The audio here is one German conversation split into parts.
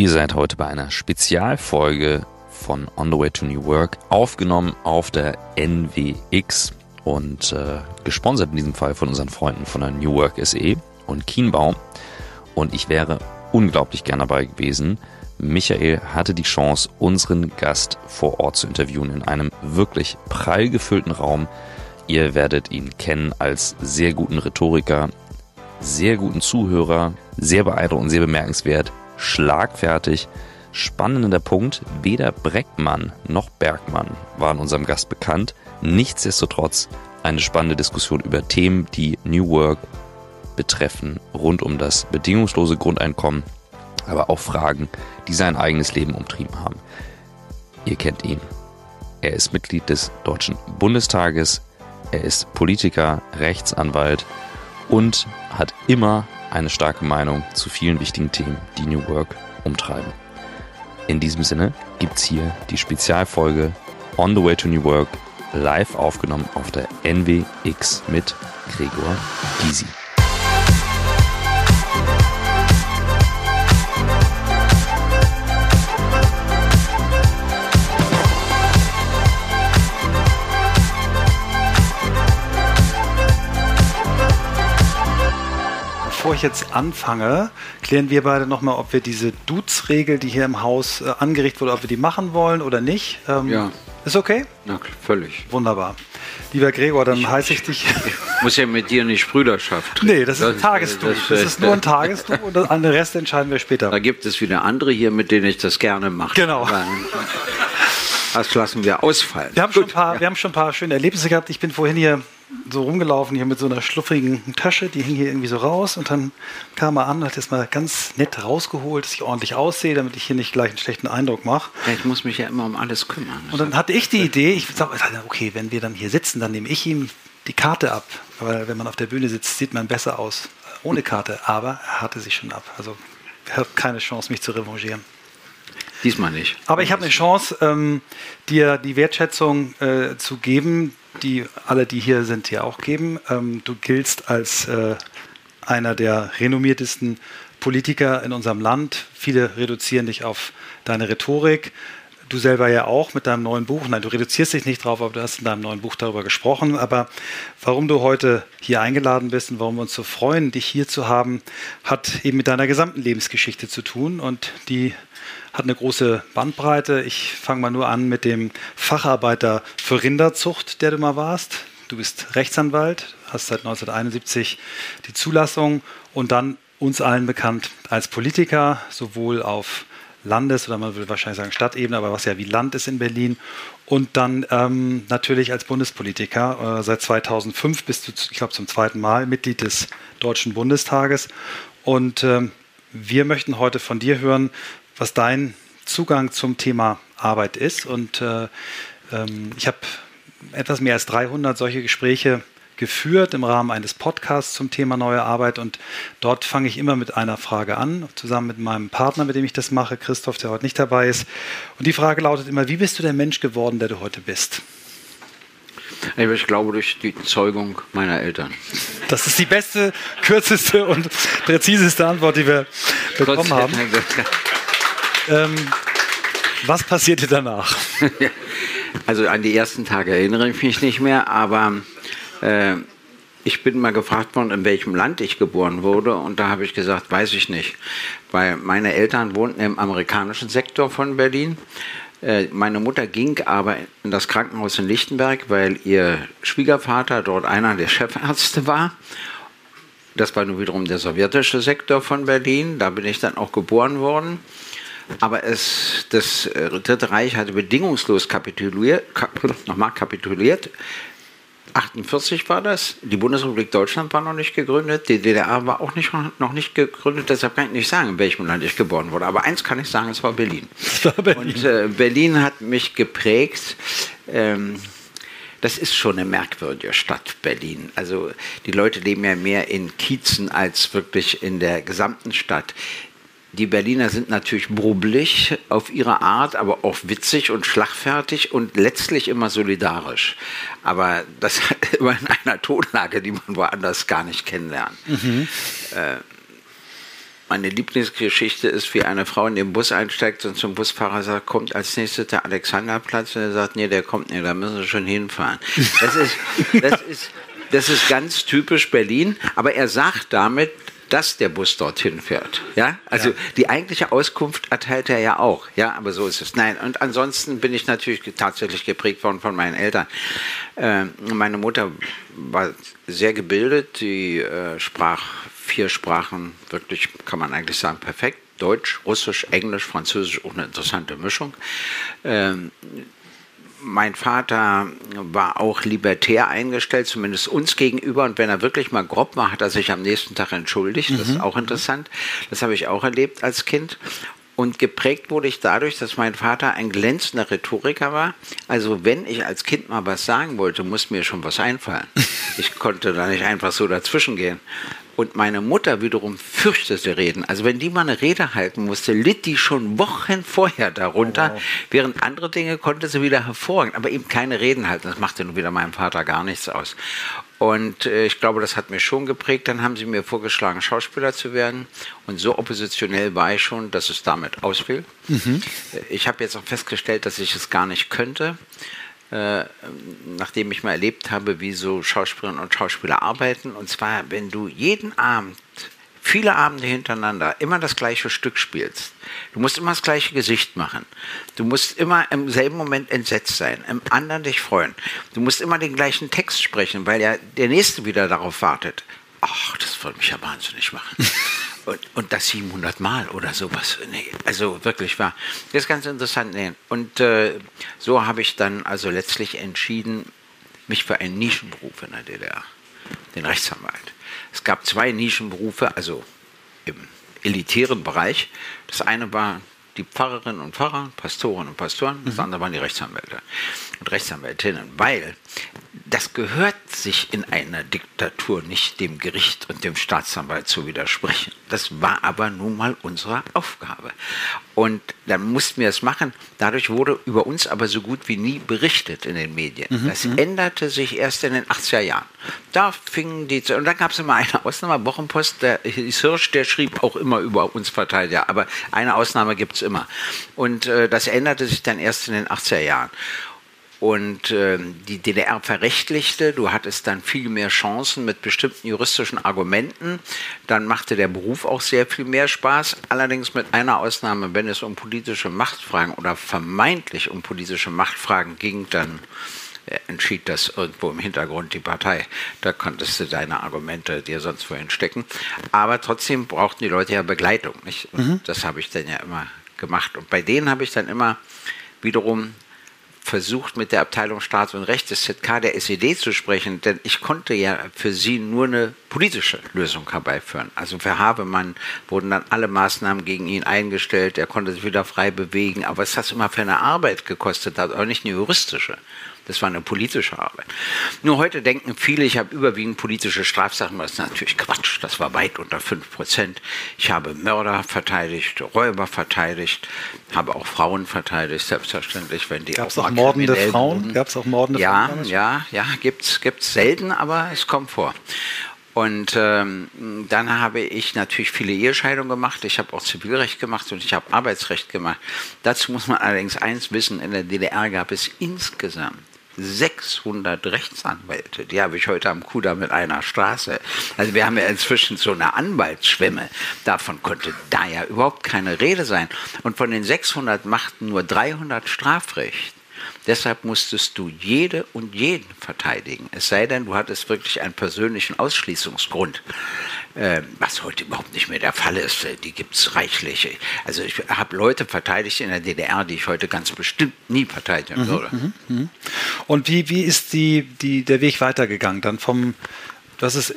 Ihr seid heute bei einer Spezialfolge von On the Way to New Work, aufgenommen auf der NWX und äh, gesponsert in diesem Fall von unseren Freunden von der New Work SE und Kienbaum. Und ich wäre unglaublich gern dabei gewesen. Michael hatte die Chance, unseren Gast vor Ort zu interviewen in einem wirklich prall gefüllten Raum. Ihr werdet ihn kennen als sehr guten Rhetoriker, sehr guten Zuhörer, sehr beeindruckend sehr bemerkenswert, schlagfertig. Spannender Punkt, weder Breckmann noch Bergmann waren unserem Gast bekannt. Nichtsdestotrotz eine spannende Diskussion über Themen, die New Work betreffen, rund um das bedingungslose Grundeinkommen, aber auch Fragen, die sein eigenes Leben umtrieben haben. Ihr kennt ihn. Er ist Mitglied des Deutschen Bundestages, er ist Politiker, Rechtsanwalt und hat immer eine starke Meinung zu vielen wichtigen Themen, die New Work umtreiben. In diesem Sinne gibt's hier die Spezialfolge On the Way to New Work live aufgenommen auf der NWX mit Gregor Gysi. Bevor ich jetzt anfange, klären wir beide nochmal, ob wir diese Dudes-Regel, die hier im Haus äh, angerichtet wurde, ob wir die machen wollen oder nicht. Ähm, ja. Ist okay? Ja, völlig. Wunderbar. Lieber Gregor, dann heiße ich dich. Ich muss ja mit dir nicht Brüderschaft. Nee, das ist ein Tagesdu. Das, das, ist nur ein Tagesdu und an den Rest entscheiden wir später. Da gibt es wieder andere hier, mit denen ich das gerne mache. Genau. Das lassen wir ausfallen. Wir haben, schon ein paar, ja. wir haben schon ein paar schöne Erlebnisse gehabt. Ich bin vorhin hier so rumgelaufen, hier mit so einer schluffigen Tasche, die hing hier irgendwie so raus und dann kam er an, hat das mal ganz nett rausgeholt, dass ich ordentlich aussehe, damit ich hier nicht gleich einen schlechten Eindruck mache. Ja, ich muss mich ja immer um alles kümmern. Und dann hatte ich die Idee, ich sage, okay, wenn wir dann hier sitzen, dann nehme ich ihm die Karte ab, weil wenn man auf der Bühne sitzt, sieht man besser aus ohne Karte, aber er hatte sie schon ab. Also er hat keine Chance, mich zu revanchieren. Diesmal nicht. Aber ich habe eine Chance, ähm, dir die Wertschätzung äh, zu geben, die alle, die hier sind, hier auch geben. Ähm, du giltst als äh, einer der renommiertesten Politiker in unserem Land. Viele reduzieren dich auf deine Rhetorik. Du selber ja auch mit deinem neuen Buch. Nein, du reduzierst dich nicht drauf, aber du hast in deinem neuen Buch darüber gesprochen. Aber warum du heute hier eingeladen bist und warum wir uns so freuen, dich hier zu haben, hat eben mit deiner gesamten Lebensgeschichte zu tun. Und die hat eine große Bandbreite. Ich fange mal nur an mit dem Facharbeiter für Rinderzucht, der du mal warst. Du bist Rechtsanwalt, hast seit 1971 die Zulassung und dann uns allen bekannt als Politiker, sowohl auf Landes- oder man würde wahrscheinlich sagen Stadtebene, aber was ja wie Land ist in Berlin. Und dann ähm, natürlich als Bundespolitiker. Äh, seit 2005 bist du, ich glaube, zum zweiten Mal Mitglied des Deutschen Bundestages. Und ähm, wir möchten heute von dir hören, was dein Zugang zum Thema Arbeit ist. Und äh, ähm, ich habe etwas mehr als 300 solche Gespräche geführt im Rahmen eines Podcasts zum Thema neue Arbeit. Und dort fange ich immer mit einer Frage an, zusammen mit meinem Partner, mit dem ich das mache, Christoph, der heute nicht dabei ist. Und die Frage lautet immer, wie bist du der Mensch geworden, der du heute bist? Ich glaube durch die Zeugung meiner Eltern. Das ist die beste, kürzeste und präziseste Antwort, die wir bekommen haben. Ähm, was passierte danach? also an die ersten Tage erinnere ich mich nicht mehr, aber äh, ich bin mal gefragt worden, in welchem Land ich geboren wurde und da habe ich gesagt, weiß ich nicht, weil meine Eltern wohnten im amerikanischen Sektor von Berlin. Äh, meine Mutter ging aber in das Krankenhaus in Lichtenberg, weil ihr Schwiegervater dort einer der Chefärzte war. Das war nun wiederum der sowjetische Sektor von Berlin. Da bin ich dann auch geboren worden. Aber es, das äh, Dritte Reich hatte bedingungslos kapituliert, kap, nochmal kapituliert. 48 war das. Die Bundesrepublik Deutschland war noch nicht gegründet. Die DDR war auch nicht, noch nicht gegründet. Deshalb kann ich nicht sagen, in welchem Land ich geboren wurde. Aber eins kann ich sagen, es war Berlin. War Berlin. Und äh, Berlin hat mich geprägt. Ähm, das ist schon eine merkwürdige Stadt, Berlin. Also die Leute leben ja mehr in Kiezen als wirklich in der gesamten Stadt die Berliner sind natürlich brubbelig auf ihre Art, aber auch witzig und schlagfertig und letztlich immer solidarisch. Aber das immer in einer Tonlage, die man woanders gar nicht kennenlernt. Mhm. Äh, Meine Lieblingsgeschichte ist, wie eine Frau in den Bus einsteigt und zum Busfahrer sagt, kommt als nächstes der Alexanderplatz und er sagt, nee, der kommt nicht, da müssen Sie schon hinfahren. Das ist, das ist, das ist ganz typisch Berlin, aber er sagt damit, dass der Bus dorthin fährt. Ja, also ja. die eigentliche Auskunft erteilt er ja auch. Ja, aber so ist es. Nein, und ansonsten bin ich natürlich tatsächlich geprägt worden von meinen Eltern. Äh, meine Mutter war sehr gebildet, die äh, sprach vier Sprachen, wirklich kann man eigentlich sagen, perfekt. Deutsch, Russisch, Englisch, Französisch, auch eine interessante Mischung. Ähm, mein Vater war auch libertär eingestellt, zumindest uns gegenüber. Und wenn er wirklich mal grob war, hat er sich am nächsten Tag entschuldigt. Das ist mhm. auch interessant. Das habe ich auch erlebt als Kind. Und geprägt wurde ich dadurch, dass mein Vater ein glänzender Rhetoriker war. Also wenn ich als Kind mal was sagen wollte, musste mir schon was einfallen. Ich konnte da nicht einfach so dazwischen gehen. Und meine Mutter wiederum fürchtete Reden. Also wenn die mal eine Rede halten musste, litt die schon Wochen vorher darunter, oh, wow. während andere Dinge konnte sie wieder hervorragend, aber eben keine Reden halten. Das machte nun wieder meinem Vater gar nichts aus. Und äh, ich glaube, das hat mich schon geprägt. Dann haben sie mir vorgeschlagen, Schauspieler zu werden. Und so oppositionell war ich schon, dass es damit ausfiel. Mhm. Ich habe jetzt auch festgestellt, dass ich es gar nicht könnte. Äh, nachdem ich mal erlebt habe, wie so Schauspielerinnen und Schauspieler arbeiten. Und zwar, wenn du jeden Abend, viele Abende hintereinander, immer das gleiche Stück spielst. Du musst immer das gleiche Gesicht machen. Du musst immer im selben Moment entsetzt sein, im anderen dich freuen. Du musst immer den gleichen Text sprechen, weil ja der Nächste wieder darauf wartet. Ach, das würde mich ja wahnsinnig machen. Und, und das 700 Mal oder sowas. Nee, also wirklich war. Das ist ganz interessant. Nee. Und äh, so habe ich dann also letztlich entschieden, mich für einen Nischenberuf in der DDR, den Rechtsanwalt. Es gab zwei Nischenberufe, also im elitären Bereich. Das eine war die Pfarrerinnen und Pfarrer, Pastoren und Pastoren, das mhm. andere waren die Rechtsanwälte und Rechtsanwältinnen, weil das gehört sich in einer Diktatur nicht dem Gericht und dem Staatsanwalt zu widersprechen. Das war aber nun mal unsere Aufgabe. Und dann mussten wir es machen. Dadurch wurde über uns aber so gut wie nie berichtet in den Medien. Mhm. Das mhm. änderte sich erst in den 80er Jahren. Da fingen die, und dann gab es immer eine Ausnahme, Wochenpost, der Hirsch, der schrieb auch immer über uns Verteidiger, aber eine Ausnahme gibt es immer. Und äh, das änderte sich dann erst in den 80er Jahren und äh, die DDR verrechtlichte. Du hattest dann viel mehr Chancen mit bestimmten juristischen Argumenten. Dann machte der Beruf auch sehr viel mehr Spaß. Allerdings mit einer Ausnahme, wenn es um politische Machtfragen oder vermeintlich um politische Machtfragen ging, dann äh, entschied das irgendwo im Hintergrund die Partei. Da konntest du deine Argumente dir sonst wohin stecken. Aber trotzdem brauchten die Leute ja Begleitung. Nicht? Mhm. Das habe ich dann ja immer gemacht. Und bei denen habe ich dann immer wiederum versucht, mit der Abteilung Staats- und Recht des ZK der SED zu sprechen, denn ich konnte ja für sie nur eine politische Lösung herbeiführen. Also für Habemann wurden dann alle Maßnahmen gegen ihn eingestellt, er konnte sich wieder frei bewegen, aber es hat immer für eine Arbeit gekostet auch nicht eine juristische. Das war eine politische Arbeit. Nur heute denken viele, ich habe überwiegend politische Strafsachen. Das ist natürlich Quatsch. Das war weit unter 5 Prozent. Ich habe Mörder verteidigt, Räuber verteidigt, habe auch Frauen verteidigt, selbstverständlich, wenn die Gab es auch, auch mordende Frauen? Gab es auch mordende ja, Frauen? Ja, ja, ja, gibt es selten, aber es kommt vor. Und ähm, dann habe ich natürlich viele Ehescheidungen gemacht. Ich habe auch Zivilrecht gemacht und ich habe Arbeitsrecht gemacht. Dazu muss man allerdings eins wissen: In der DDR gab es insgesamt 600 Rechtsanwälte. Die habe ich heute am Kuda mit einer Straße. Also wir haben ja inzwischen so eine Anwaltsschwemme. Davon konnte da ja überhaupt keine Rede sein. Und von den 600 machten nur 300 Strafrecht. Deshalb musstest du jede und jeden verteidigen. Es sei denn, du hattest wirklich einen persönlichen Ausschließungsgrund. Äh, was heute überhaupt nicht mehr der Fall ist. Äh, die gibt es reichlich. Also ich habe Leute verteidigt in der DDR, die ich heute ganz bestimmt nie verteidigen mhm, würde. Mhm, mh. Und wie, wie ist die, die, der Weg weitergegangen? Dann vom, du hast es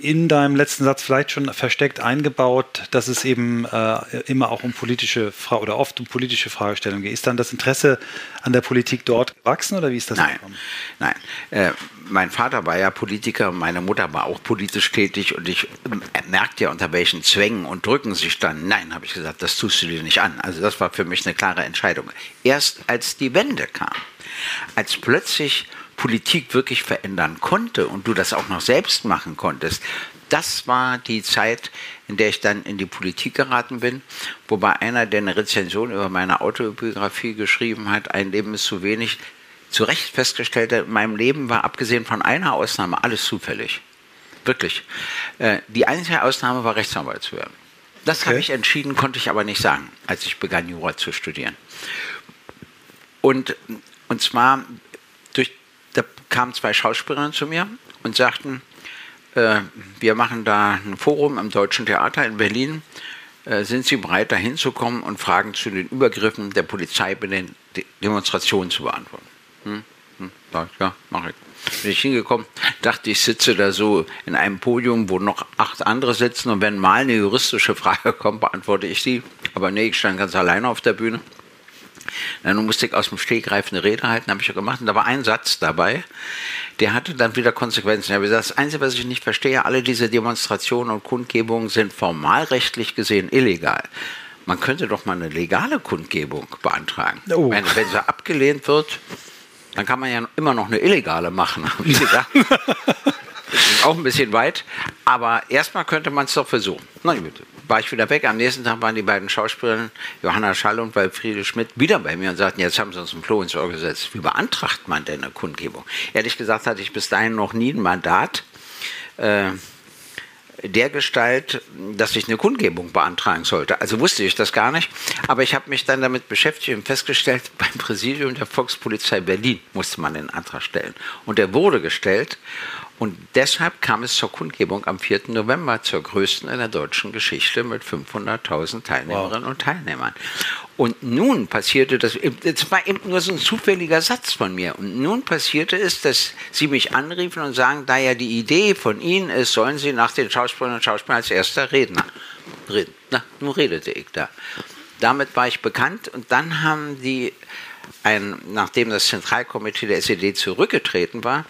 in deinem letzten Satz vielleicht schon versteckt eingebaut, dass es eben äh, immer auch um politische Fra oder oft um politische Fragestellungen geht. Ist dann das Interesse an der Politik dort gewachsen oder wie ist das nein, gekommen? Nein, äh, mein Vater war ja Politiker, meine Mutter war auch politisch tätig und ich äh, merkte ja unter welchen Zwängen und Drücken sich dann. Nein, habe ich gesagt, das tust du dir nicht an. Also das war für mich eine klare Entscheidung. Erst als die Wende kam, als plötzlich Politik wirklich verändern konnte und du das auch noch selbst machen konntest, das war die Zeit, in der ich dann in die Politik geraten bin, wobei einer, der eine Rezension über meine Autobiografie geschrieben hat, ein Leben ist zu wenig, zu Recht festgestellt hat, in meinem Leben war abgesehen von einer Ausnahme alles zufällig. Wirklich. Äh, die einzige Ausnahme war Rechtsanwalt zu werden. Das okay. habe ich entschieden, konnte ich aber nicht sagen, als ich begann, Jura zu studieren. Und, und zwar, da kamen zwei Schauspielerinnen zu mir und sagten, äh, wir machen da ein Forum am Deutschen Theater in Berlin. Äh, sind Sie bereit, da hinzukommen und Fragen zu den Übergriffen der Polizei bei den De Demonstrationen zu beantworten? Hm? Hm? Ja, mache ich. Bin ich hingekommen, dachte ich sitze da so in einem Podium, wo noch acht andere sitzen und wenn mal eine juristische Frage kommt, beantworte ich sie. Aber nee, ich stand ganz alleine auf der Bühne. Dann musste ich aus dem Stegreif eine Rede halten, habe ich ja gemacht. Und da war ein Satz dabei, der hatte dann wieder Konsequenzen. Ich habe gesagt, das Einzige, was ich nicht verstehe, alle diese Demonstrationen und Kundgebungen sind formalrechtlich gesehen illegal. Man könnte doch mal eine legale Kundgebung beantragen. Oh. Wenn, wenn sie abgelehnt wird, dann kann man ja immer noch eine illegale machen, habe ich. Das ist auch ein bisschen weit, aber erstmal könnte man es doch versuchen. Na gut, war ich wieder weg. Am nächsten Tag waren die beiden Schauspielerinnen, Johanna Schall und Walfriede Schmidt, wieder bei mir und sagten, jetzt haben sie uns ein Floh ins Ohr gesetzt. Wie beantragt man denn eine Kundgebung? Ehrlich gesagt hatte ich bis dahin noch nie ein Mandat. Äh, der Gestalt, dass ich eine Kundgebung beantragen sollte. Also wusste ich das gar nicht. Aber ich habe mich dann damit beschäftigt und festgestellt, beim Präsidium der Volkspolizei Berlin musste man den Antrag stellen. Und der wurde gestellt. Und deshalb kam es zur Kundgebung am 4. November, zur größten in der deutschen Geschichte mit 500.000 Teilnehmerinnen wow. und Teilnehmern. Und nun passierte das, das war eben nur so ein zufälliger Satz von mir. Und nun passierte es, dass sie mich anriefen und sagen, da ja die Idee von Ihnen ist, sollen Sie nach den Schauspielern und Schauspielern als erster Redner reden. Na, nun redete ich da. Damit war ich bekannt und dann haben die ein, nachdem das Zentralkomitee der SED zurückgetreten war,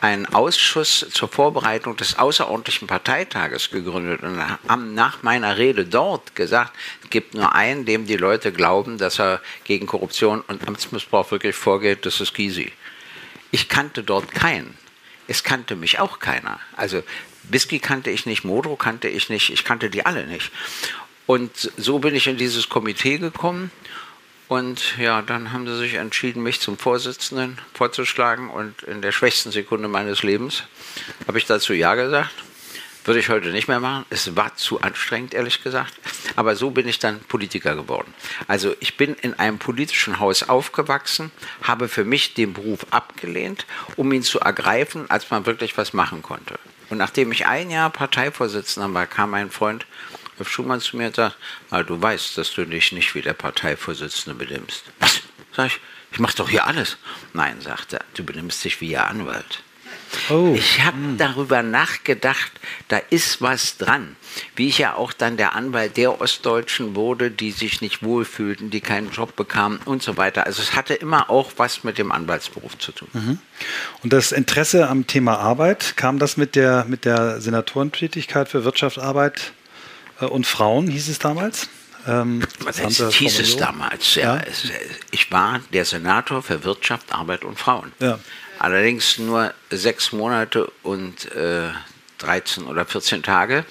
einen Ausschuss zur Vorbereitung des außerordentlichen Parteitages gegründet und haben nach meiner Rede dort gesagt, es gibt nur einen, dem die Leute glauben, dass er gegen Korruption und Amtsmissbrauch wirklich vorgeht, das ist Gysi. Ich kannte dort keinen. Es kannte mich auch keiner. Also Bisky kannte ich nicht, Modro kannte ich nicht, ich kannte die alle nicht. Und so bin ich in dieses Komitee gekommen und ja, dann haben sie sich entschieden, mich zum Vorsitzenden vorzuschlagen. Und in der schwächsten Sekunde meines Lebens habe ich dazu Ja gesagt. Würde ich heute nicht mehr machen. Es war zu anstrengend, ehrlich gesagt. Aber so bin ich dann Politiker geworden. Also ich bin in einem politischen Haus aufgewachsen, habe für mich den Beruf abgelehnt, um ihn zu ergreifen, als man wirklich was machen konnte. Und nachdem ich ein Jahr Parteivorsitzender war, kam mein Freund Herr Schumann zu mir und sagt, ah, du weißt, dass du dich nicht wie der Parteivorsitzende benimmst. Was? Sag ich, ich mache doch hier alles. Nein, sagt er, du benimmst dich wie Ihr Anwalt. Oh. Ich habe hm. darüber nachgedacht, da ist was dran. Wie ich ja auch dann der Anwalt der Ostdeutschen wurde, die sich nicht wohlfühlten, die keinen Job bekamen und so weiter. Also es hatte immer auch was mit dem Anwaltsberuf zu tun. Mhm. Und das Interesse am Thema Arbeit, kam das mit der, mit der Senatorentätigkeit für Wirtschaftsarbeit und Frauen, hieß es damals. Ähm, Was heißt, hieß es damals? Ja. ja. Ich war der Senator für Wirtschaft, Arbeit und Frauen. Ja. Allerdings nur sechs Monate und äh, 13 oder 14 Tage.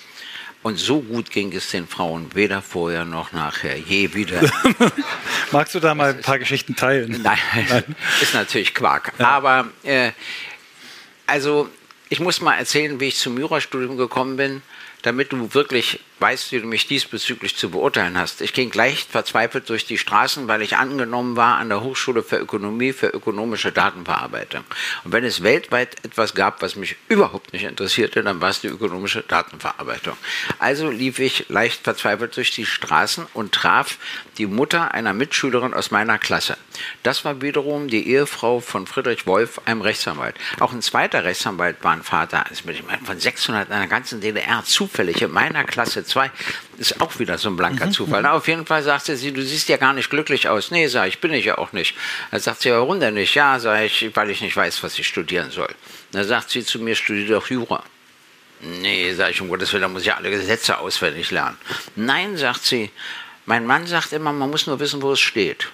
Und so gut ging es den Frauen weder vorher noch nachher, je wieder. Magst du da mal ein paar Geschichten teilen? Nein, Nein. ist natürlich Quark. Ja. Aber äh, also ich muss mal erzählen, wie ich zum Jurastudium gekommen bin damit du wirklich weißt, wie du mich diesbezüglich zu beurteilen hast. Ich ging leicht verzweifelt durch die Straßen, weil ich angenommen war an der Hochschule für Ökonomie für ökonomische Datenverarbeitung. Und wenn es weltweit etwas gab, was mich überhaupt nicht interessierte, dann war es die ökonomische Datenverarbeitung. Also lief ich leicht verzweifelt durch die Straßen und traf die Mutter einer Mitschülerin aus meiner Klasse. Das war wiederum die Ehefrau von Friedrich Wolf, einem Rechtsanwalt. Auch ein zweiter Rechtsanwalt war ein Vater, also von 600 in einer ganzen DDR, zufällig in meiner Klasse zwei. Ist auch wieder so ein blanker mhm. Zufall. Na, auf jeden Fall sagte sie, du siehst ja gar nicht glücklich aus. Nee, sag ich, bin ich ja auch nicht. Dann sagt sie, warum denn nicht? Ja, sag ich, weil ich nicht weiß, was ich studieren soll. Dann sagt sie zu mir, studiere doch Jura. Nee, sag ich, um Gottes Willen, da muss ich alle Gesetze auswendig lernen. Nein, sagt sie, mein Mann sagt immer, man muss nur wissen, wo es steht.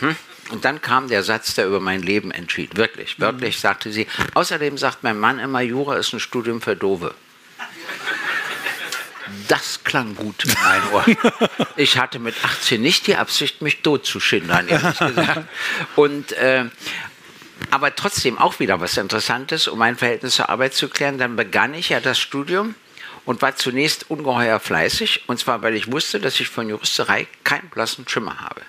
Mhm. Und dann kam der Satz, der über mein Leben entschied. Wirklich, wörtlich sagte sie. Außerdem sagt mein Mann immer, Jura ist ein Studium für Dove. Das klang gut in mein Ohr. Ich hatte mit 18 nicht die Absicht, mich totzuschindern, ehrlich gesagt. Und, äh, aber trotzdem auch wieder was Interessantes, um mein Verhältnis zur Arbeit zu klären. Dann begann ich ja das Studium und war zunächst ungeheuer fleißig. Und zwar, weil ich wusste, dass ich von Juristerei keinen blassen Schimmer habe.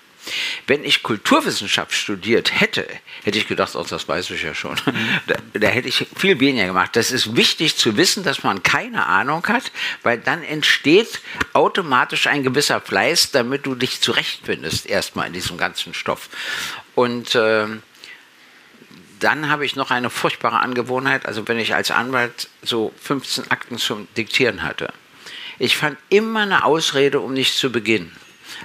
Wenn ich Kulturwissenschaft studiert hätte, hätte ich gedacht, oh, das weiß ich ja schon. Mhm. Da, da, hätte ich viel weniger gemacht. Das ist wichtig zu wissen, dass man keine Ahnung hat, weil dann entsteht automatisch ein gewisser Fleiß, damit du dich zurechtfindest, erstmal in diesem ganzen Stoff. Und äh, dann habe ich noch eine furchtbare Angewohnheit, also wenn ich als Anwalt so 15 Akten zum Diktieren hatte. Ich fand immer eine Ausrede, um nicht zu beginnen.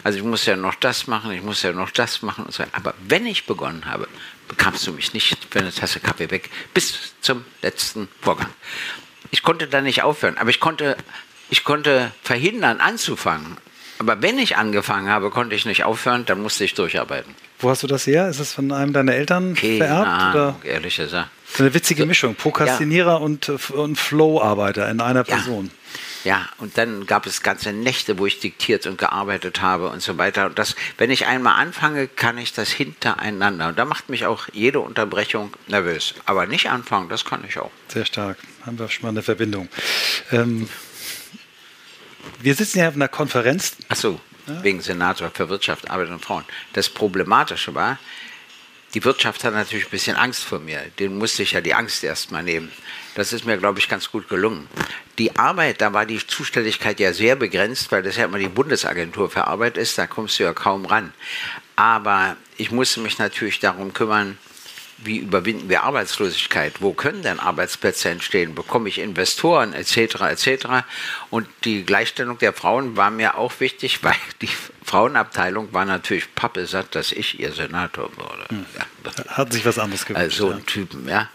Also ich muss ja noch das machen, ich muss ja noch das machen und so. Aber wenn ich begonnen habe, bekamst du mich nicht für eine Tasse Kaffee weg bis zum letzten Vorgang. Ich konnte da nicht aufhören, aber ich konnte, ich konnte verhindern, anzufangen. Aber wenn ich angefangen habe, konnte ich nicht aufhören, dann musste ich durcharbeiten. Wo hast du das her? Ist es von einem deiner Eltern Keine vererbt? Ahnung, oder? ehrlich gesagt. Das ist eine witzige Mischung. Prokrastinierer ja. und, und Flow-Arbeiter in einer Person. Ja. Ja, und dann gab es ganze Nächte, wo ich diktiert und gearbeitet habe und so weiter. Und das, wenn ich einmal anfange, kann ich das hintereinander. Und da macht mich auch jede Unterbrechung nervös. Aber nicht anfangen, das kann ich auch. Sehr stark. Haben wir schon mal eine Verbindung. Ähm, wir sitzen ja auf einer Konferenz. Ach so, ja? wegen Senator für Wirtschaft, Arbeit und Frauen. Das Problematische war, die Wirtschaft hat natürlich ein bisschen Angst vor mir. Den musste ich ja die Angst erstmal nehmen. Das ist mir, glaube ich, ganz gut gelungen. Die Arbeit, da war die Zuständigkeit ja sehr begrenzt, weil das ja immer die Bundesagentur für Arbeit ist, da kommst du ja kaum ran. Aber ich musste mich natürlich darum kümmern, wie überwinden wir Arbeitslosigkeit? Wo können denn Arbeitsplätze entstehen? Bekomme ich Investoren etc. etc. Und die Gleichstellung der Frauen war mir auch wichtig, weil die Frauenabteilung war natürlich pappesatt, dass ich ihr Senator wurde. Hm. Ja. Hat sich was anderes gewünscht. Also so ein ja. Typen, ja.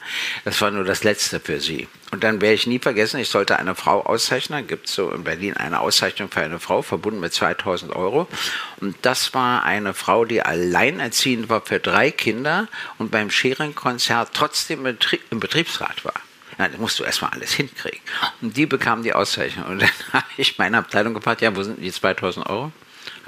Das war nur das Letzte für sie. Und dann werde ich nie vergessen, ich sollte eine Frau auszeichnen. Gibt es so in Berlin eine Auszeichnung für eine Frau, verbunden mit 2000 Euro. Und das war eine Frau, die alleinerziehend war für drei Kinder und beim Schering-Konzert trotzdem im Betriebsrat war. Ja, das musst du erstmal alles hinkriegen. Und die bekam die Auszeichnung. Und dann habe ich meine Abteilung gefragt, ja, wo sind die 2000 Euro?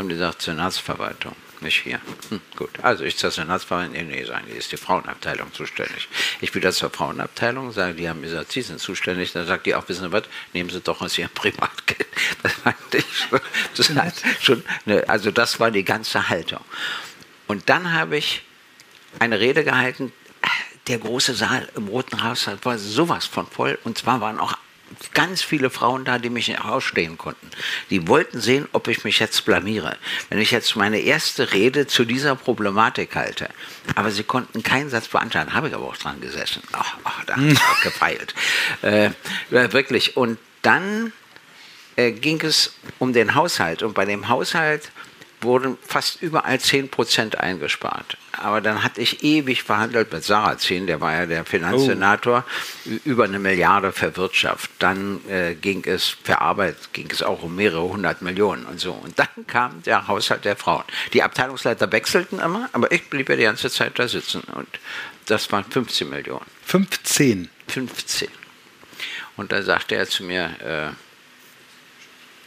Haben die gesagt, Senatsverwaltung, nicht hier. Hm, gut, also ich zur Senatsverwaltung, nee, nee, sagen die, ist die Frauenabteilung zuständig. Ich wieder zur Frauenabteilung, sagen die haben gesagt, sie sind zuständig, dann sagt die auch, wissen Sie was, nehmen Sie doch aus Ihrem Privatgeld. Das fand ich schon, das hat schon eine, also das war die ganze Haltung. Und dann habe ich eine Rede gehalten, der große Saal im Roten Haus war sowas von voll und zwar waren auch ganz viele Frauen da, die mich nicht ausstehen konnten. Die wollten sehen, ob ich mich jetzt blamiere. Wenn ich jetzt meine erste Rede zu dieser Problematik halte. Aber sie konnten keinen Satz beantragen. Habe ich aber auch dran gesessen. Ach, ach da habe ich auch gefeilt. Äh, wirklich. Und dann äh, ging es um den Haushalt. Und bei dem Haushalt wurden fast überall 10% eingespart. Aber dann hatte ich ewig verhandelt mit Sarrazin, der war ja der Finanzsenator, oh. über eine Milliarde für Wirtschaft. Dann äh, ging es für Arbeit, ging es auch um mehrere hundert Millionen und so. Und dann kam der Haushalt der Frauen. Die Abteilungsleiter wechselten immer, aber ich blieb ja die ganze Zeit da sitzen. Und das waren 15 Millionen. 15? 15. Und da sagte er zu mir, äh,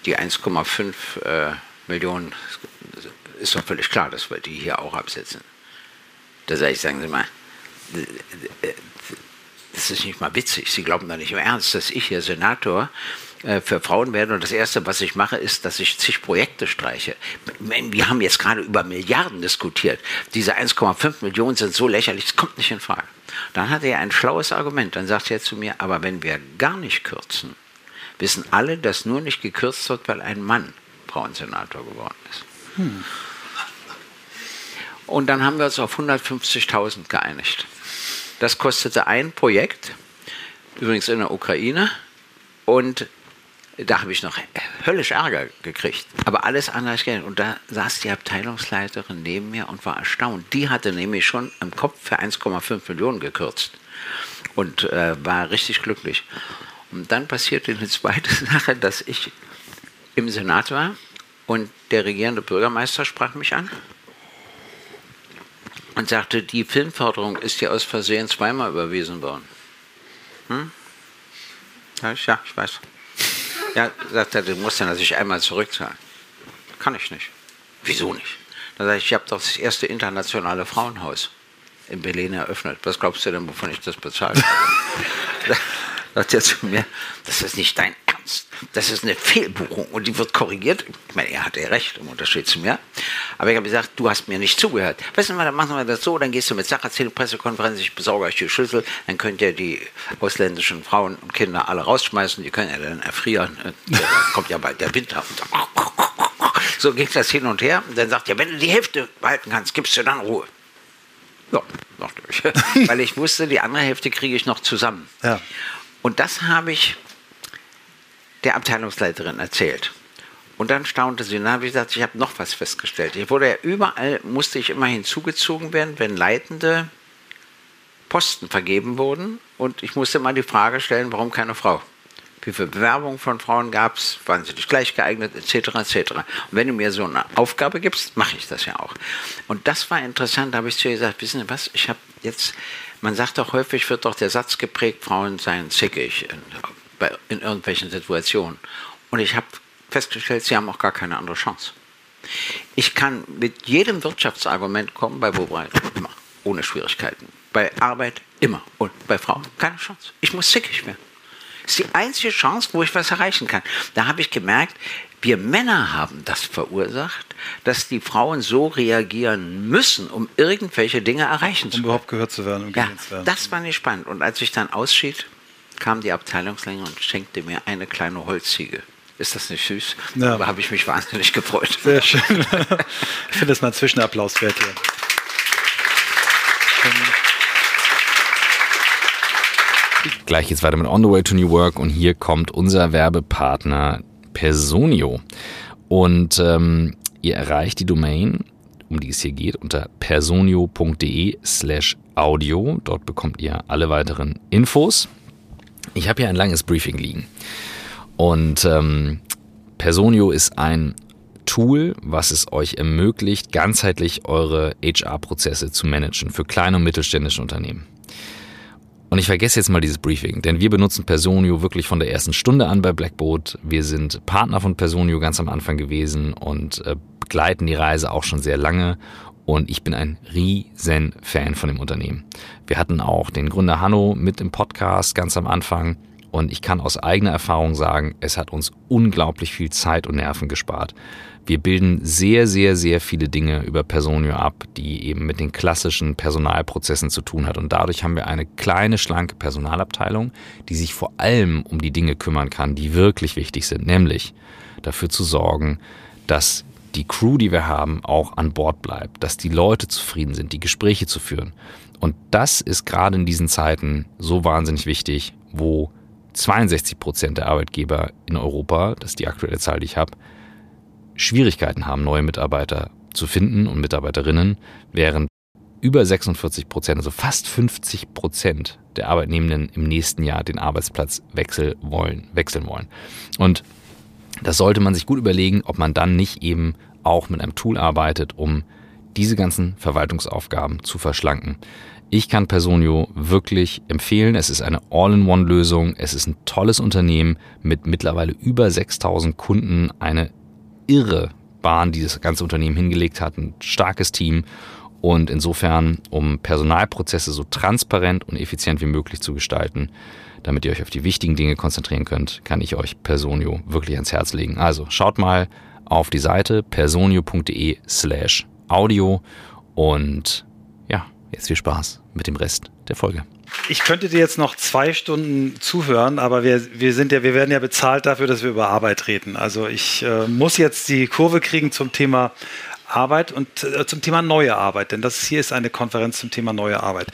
die 1,5 äh, Millionen ist doch völlig klar, dass wir die hier auch absetzen. Da sage ich, sagen Sie mal, das ist nicht mal witzig. Sie glauben doch nicht im Ernst, dass ich hier Senator äh, für Frauen werde und das Erste, was ich mache, ist, dass ich zig Projekte streiche. Wir haben jetzt gerade über Milliarden diskutiert. Diese 1,5 Millionen sind so lächerlich, das kommt nicht in Frage. Dann hat er ein schlaues Argument. Dann sagt er zu mir, aber wenn wir gar nicht kürzen, wissen alle, dass nur nicht gekürzt wird, weil ein Mann Frauensenator geworden ist. Hm. Und dann haben wir uns auf 150.000 geeinigt. Das kostete ein Projekt, übrigens in der Ukraine. Und da habe ich noch höllisch Ärger gekriegt. Aber alles anders Geld. Und da saß die Abteilungsleiterin neben mir und war erstaunt. Die hatte nämlich schon im Kopf für 1,5 Millionen gekürzt und äh, war richtig glücklich. Und dann passierte eine zweite Sache, dass ich im Senat war und der regierende Bürgermeister sprach mich an und sagte, die Filmförderung ist dir aus Versehen zweimal überwiesen worden. Hm? Ja, ich, ja, ich weiß. Ja, sagt er, du musst dann natürlich einmal zurückzahlen. Kann ich nicht. Wieso nicht? Dann sage ich, ich habe doch das erste internationale Frauenhaus in Berlin eröffnet. Was glaubst du denn, wovon ich das bezahlt habe? sagt er zu mir, das ist nicht dein Ernst. Das ist eine Fehlbuchung und die wird korrigiert. Ich meine, er hatte ja recht im Unterschied zu mir. Aber ich habe gesagt, du hast mir nicht zugehört. Weißt du, dann machen wir das so, dann gehst du mit Sache zu Pressekonferenz, ich besorge euch die Schlüssel, dann könnt ihr die ausländischen Frauen und Kinder alle rausschmeißen, die können ja dann erfrieren. Da kommt ja bald der Winter. So ging das hin und her. Und dann sagt er, wenn du die Hälfte behalten kannst, gibst du dann Ruhe. Ja, dachte ich. Weil ich wusste, die andere Hälfte kriege ich noch zusammen. Ja. Und das habe ich der Abteilungsleiterin erzählt. Und dann staunte sie. Und dann habe ich gesagt, ich habe noch was festgestellt. Ich wurde ja überall, musste ich immer hinzugezogen werden, wenn leitende Posten vergeben wurden. Und ich musste immer die Frage stellen, warum keine Frau? Wie viele Bewerbungen von Frauen gab es? Waren sie nicht gleich geeignet? Etc. etc. Und wenn du mir so eine Aufgabe gibst, mache ich das ja auch. Und das war interessant. Da habe ich zu ihr gesagt, wissen Sie was? Ich habe jetzt, man sagt doch häufig, wird doch der Satz geprägt, Frauen seien zickig in, in irgendwelchen Situationen. Und ich habe festgestellt, sie haben auch gar keine andere Chance. Ich kann mit jedem Wirtschaftsargument kommen, bei Wobei immer, ohne Schwierigkeiten. Bei Arbeit immer und bei Frauen keine Chance. Ich muss zickig werden. Das ist die einzige Chance, wo ich was erreichen kann. Da habe ich gemerkt, wir Männer haben das verursacht, dass die Frauen so reagieren müssen, um irgendwelche Dinge erreichen zu können. Um überhaupt gehört zu werden. Um ja, zu werden. das war nicht spannend. Und als ich dann ausschied, kam die Abteilungsleiterin und schenkte mir eine kleine Holzziege. Ist das nicht süß? Ja. Aber habe ich mich wahnsinnig gefreut. Sehr schön. ich finde das mal einen Zwischenapplaus wert hier. Gleich geht's weiter mit On the Way to New Work und hier kommt unser Werbepartner Personio. Und ähm, ihr erreicht die Domain, um die es hier geht, unter personio.de slash audio. Dort bekommt ihr alle weiteren Infos. Ich habe hier ein langes Briefing liegen. Und ähm, Personio ist ein Tool, was es euch ermöglicht, ganzheitlich eure HR-Prozesse zu managen für kleine und mittelständische Unternehmen. Und ich vergesse jetzt mal dieses Briefing, denn wir benutzen Personio wirklich von der ersten Stunde an bei Blackboard. Wir sind Partner von Personio ganz am Anfang gewesen und äh, begleiten die Reise auch schon sehr lange. Und ich bin ein riesen Fan von dem Unternehmen. Wir hatten auch den Gründer Hanno mit im Podcast ganz am Anfang. Und ich kann aus eigener Erfahrung sagen, es hat uns unglaublich viel Zeit und Nerven gespart. Wir bilden sehr, sehr, sehr viele Dinge über Personio ab, die eben mit den klassischen Personalprozessen zu tun hat. Und dadurch haben wir eine kleine, schlanke Personalabteilung, die sich vor allem um die Dinge kümmern kann, die wirklich wichtig sind, nämlich dafür zu sorgen, dass die Crew, die wir haben, auch an Bord bleibt, dass die Leute zufrieden sind, die Gespräche zu führen. Und das ist gerade in diesen Zeiten so wahnsinnig wichtig, wo 62 Prozent der Arbeitgeber in Europa, das ist die aktuelle Zahl, die ich habe, Schwierigkeiten haben, neue Mitarbeiter zu finden und Mitarbeiterinnen, während über 46 Prozent, also fast 50 Prozent der Arbeitnehmenden im nächsten Jahr den Arbeitsplatz wechseln wollen, wechseln wollen. Und das sollte man sich gut überlegen, ob man dann nicht eben auch mit einem Tool arbeitet, um diese ganzen Verwaltungsaufgaben zu verschlanken. Ich kann Personio wirklich empfehlen. Es ist eine All-in-One-Lösung. Es ist ein tolles Unternehmen mit mittlerweile über 6000 Kunden, eine irre Bahn, die das ganze Unternehmen hingelegt hat, ein starkes Team und insofern, um Personalprozesse so transparent und effizient wie möglich zu gestalten, damit ihr euch auf die wichtigen Dinge konzentrieren könnt, kann ich euch Personio wirklich ans Herz legen. Also schaut mal auf die Seite personio.de slash audio und ja, jetzt viel Spaß mit dem Rest der Folge. Ich könnte dir jetzt noch zwei Stunden zuhören, aber wir, wir sind ja, wir werden ja bezahlt dafür, dass wir über Arbeit reden. Also ich äh, muss jetzt die Kurve kriegen zum Thema Arbeit und äh, zum Thema neue Arbeit, denn das hier ist eine Konferenz zum Thema neue Arbeit.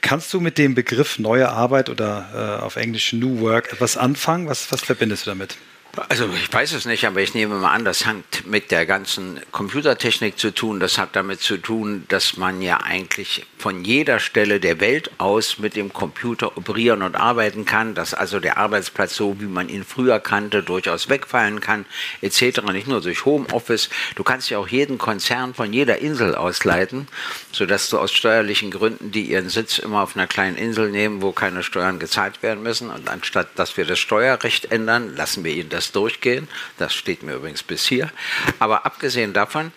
Kannst du mit dem Begriff neue Arbeit oder äh, auf Englisch New Work etwas anfangen? Was, was verbindest du damit? Also ich weiß es nicht, aber ich nehme mal an, das hängt mit der ganzen Computertechnik zu tun. Das hat damit zu tun, dass man ja eigentlich von jeder Stelle der Welt aus mit dem Computer operieren und arbeiten kann, dass also der Arbeitsplatz so, wie man ihn früher kannte, durchaus wegfallen kann, etc. Nicht nur durch Homeoffice. Du kannst ja auch jeden Konzern von jeder Insel ausleiten, sodass du aus steuerlichen Gründen, die ihren Sitz immer auf einer kleinen Insel nehmen, wo keine Steuern gezahlt werden müssen, und anstatt dass wir das Steuerrecht ändern, lassen wir ihnen das das durchgehen. Das steht mir übrigens bis hier. Aber abgesehen davon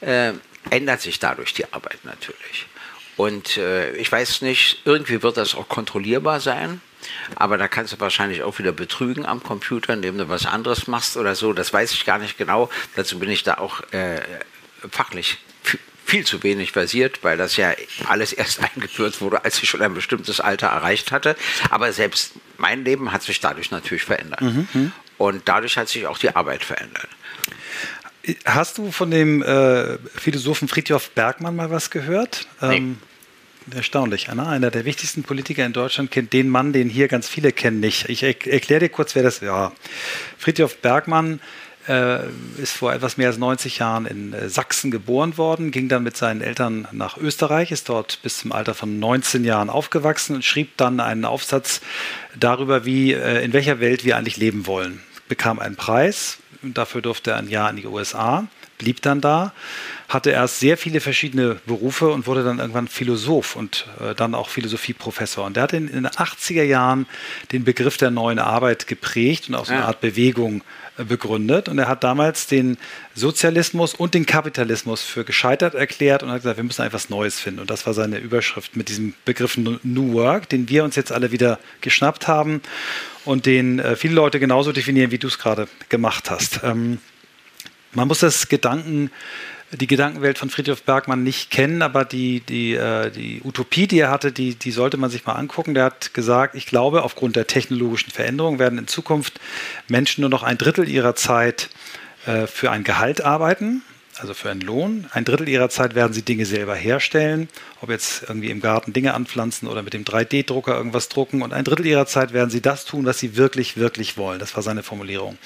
äh, ändert sich dadurch die Arbeit natürlich. Und äh, ich weiß nicht, irgendwie wird das auch kontrollierbar sein. Aber da kannst du wahrscheinlich auch wieder betrügen am Computer, indem du was anderes machst oder so. Das weiß ich gar nicht genau. Dazu bin ich da auch äh, fachlich viel zu wenig versiert, weil das ja alles erst eingeführt wurde, als ich schon ein bestimmtes Alter erreicht hatte. Aber selbst mein Leben hat sich dadurch natürlich verändert. Mhm. Und dadurch hat sich auch die Arbeit verändert. Hast du von dem äh, Philosophen Friedhof Bergmann mal was gehört? Nee. Ähm, erstaunlich. Anna. Einer der wichtigsten Politiker in Deutschland kennt den Mann, den hier ganz viele kennen, nicht. Ich er erkläre dir kurz, wer das ist. Ja. Friedhof Bergmann äh, ist vor etwas mehr als 90 Jahren in äh, Sachsen geboren worden, ging dann mit seinen Eltern nach Österreich, ist dort bis zum Alter von 19 Jahren aufgewachsen und schrieb dann einen Aufsatz darüber, wie, äh, in welcher Welt wir eigentlich leben wollen. Bekam einen Preis, dafür durfte er ein Jahr in die USA, blieb dann da, hatte erst sehr viele verschiedene Berufe und wurde dann irgendwann Philosoph und äh, dann auch Philosophieprofessor. Und der hat in, in, den 80er Jahren den Begriff der neuen Arbeit geprägt und auch so eine Art Bewegung begründet. Und er hat damals den Sozialismus und den Kapitalismus für gescheitert erklärt und hat gesagt, wir müssen etwas Neues finden. Und das war seine Überschrift mit diesem Begriff New Work, den wir uns jetzt alle wieder geschnappt haben und den äh, viele Leute genauso definieren, wie du es gerade gemacht hast. Ähm, man muss das Gedanken die Gedankenwelt von Friedrich Bergmann nicht kennen, aber die, die, äh, die Utopie, die er hatte, die, die sollte man sich mal angucken. Der hat gesagt, ich glaube, aufgrund der technologischen Veränderung werden in Zukunft Menschen nur noch ein Drittel ihrer Zeit äh, für ein Gehalt arbeiten, also für einen Lohn. Ein Drittel ihrer Zeit werden sie Dinge selber herstellen, ob jetzt irgendwie im Garten Dinge anpflanzen oder mit dem 3D-Drucker irgendwas drucken. Und ein Drittel ihrer Zeit werden sie das tun, was sie wirklich, wirklich wollen. Das war seine Formulierung.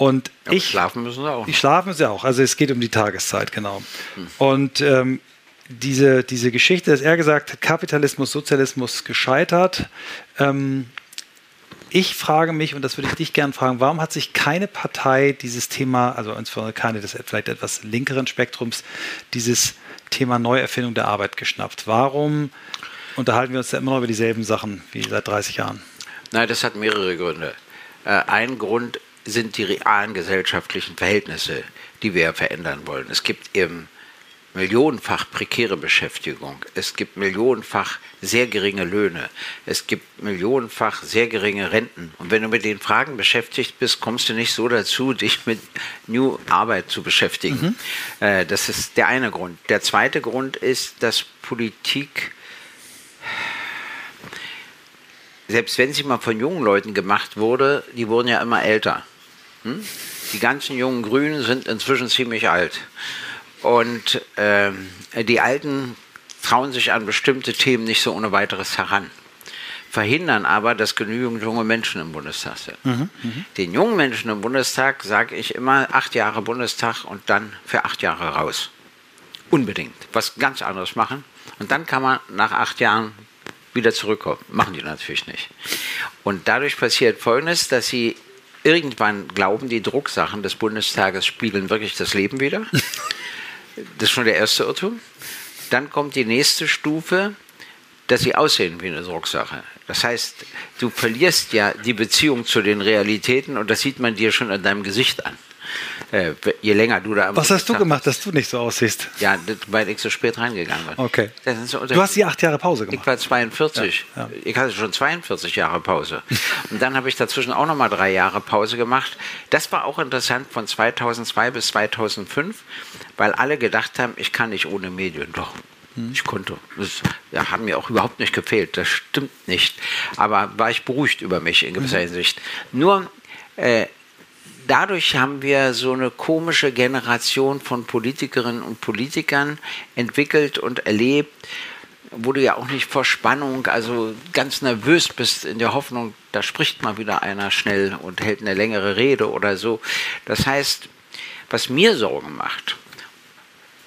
Und ja, ich. Schlafen müssen sie auch. Die schlafen sie auch. Also es geht um die Tageszeit, genau. Hm. Und ähm, diese, diese Geschichte, dass er gesagt hat, Kapitalismus, Sozialismus gescheitert. Ähm, ich frage mich, und das würde ich dich gerne fragen, warum hat sich keine Partei dieses Thema, also insbesondere keine des vielleicht etwas linkeren Spektrums, dieses Thema Neuerfindung der Arbeit geschnappt? Warum unterhalten wir uns da immer noch über dieselben Sachen wie seit 30 Jahren? Nein, das hat mehrere Gründe. Äh, ein Grund sind die realen gesellschaftlichen Verhältnisse, die wir verändern wollen. Es gibt eben millionenfach prekäre Beschäftigung, es gibt millionenfach sehr geringe Löhne, es gibt millionenfach sehr geringe Renten. Und wenn du mit den Fragen beschäftigt bist, kommst du nicht so dazu, dich mit New Arbeit zu beschäftigen. Mhm. Äh, das ist der eine Grund. Der zweite Grund ist, dass Politik selbst wenn sie mal von jungen Leuten gemacht wurde, die wurden ja immer älter. Hm? Die ganzen jungen Grünen sind inzwischen ziemlich alt. Und äh, die Alten trauen sich an bestimmte Themen nicht so ohne weiteres heran. Verhindern aber, dass genügend junge Menschen im Bundestag sind. Mhm, mh. Den jungen Menschen im Bundestag sage ich immer acht Jahre Bundestag und dann für acht Jahre raus. Unbedingt. Was ganz anderes machen. Und dann kann man nach acht Jahren wieder zurückkommen. Machen die natürlich nicht. Und dadurch passiert Folgendes, dass sie irgendwann glauben, die Drucksachen des Bundestages spiegeln wirklich das Leben wieder. Das ist schon der erste Irrtum. Dann kommt die nächste Stufe, dass sie aussehen wie eine Drucksache. Das heißt, du verlierst ja die Beziehung zu den Realitäten und das sieht man dir schon an deinem Gesicht an äh, je länger du da. Was hast du gemacht, dass du nicht so aussiehst? Ja, weil ich so spät reingegangen bin. Okay. du hast die acht Jahre Pause gemacht. Ich war 42. Ja, ja. Ich hatte schon 42 Jahre Pause. Und dann habe ich dazwischen auch nochmal drei Jahre Pause gemacht. Das war auch interessant von 2002 bis 2005, weil alle gedacht haben, ich kann nicht ohne Medien. Doch, hm. ich konnte. Das ja, hat mir auch überhaupt nicht gefehlt. Das stimmt nicht. Aber war ich beruhigt über mich in gewisser mhm. Hinsicht. Nur äh, dadurch haben wir so eine komische Generation von Politikerinnen und Politikern entwickelt und erlebt, wo du ja auch nicht vor Spannung, also ganz nervös bist in der Hoffnung, da spricht mal wieder einer schnell und hält eine längere Rede oder so. Das heißt, was mir Sorgen macht,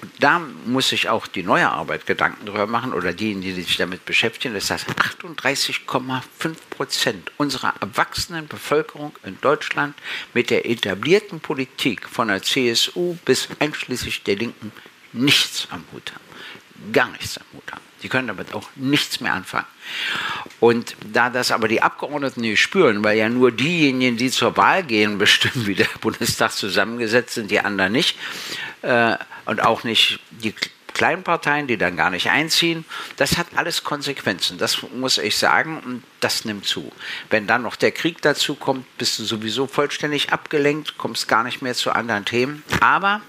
und da muss sich auch die neue Arbeit Gedanken drüber machen oder diejenigen, die sich damit beschäftigen, dass das 38,5 Prozent unserer erwachsenen Bevölkerung in Deutschland mit der etablierten Politik von der CSU bis einschließlich der Linken nichts am Hut haben. Gar nichts am Hut haben. Die können damit auch nichts mehr anfangen. Und da das aber die Abgeordneten nicht spüren, weil ja nur diejenigen, die zur Wahl gehen, bestimmen, wie der Bundestag zusammengesetzt sind, die anderen nicht, äh, und auch nicht die kleinen Parteien, die dann gar nicht einziehen, das hat alles Konsequenzen. Das muss ich sagen und das nimmt zu. Wenn dann noch der Krieg dazu kommt, bist du sowieso vollständig abgelenkt, kommst gar nicht mehr zu anderen Themen. Aber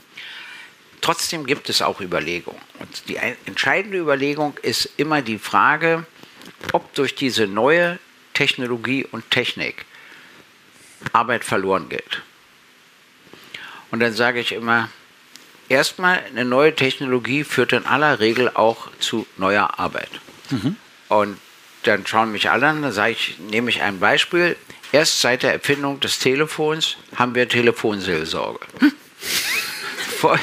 trotzdem gibt es auch Überlegungen. Und die entscheidende Überlegung ist immer die Frage, ob durch diese neue Technologie und Technik Arbeit verloren geht. Und dann sage ich immer, erstmal eine neue Technologie führt in aller Regel auch zu neuer Arbeit. Mhm. Und dann schauen mich alle an, dann sage ich, nehme ich ein Beispiel. Erst seit der Erfindung des Telefons haben wir Telefonseelsorge. Hm. Vor,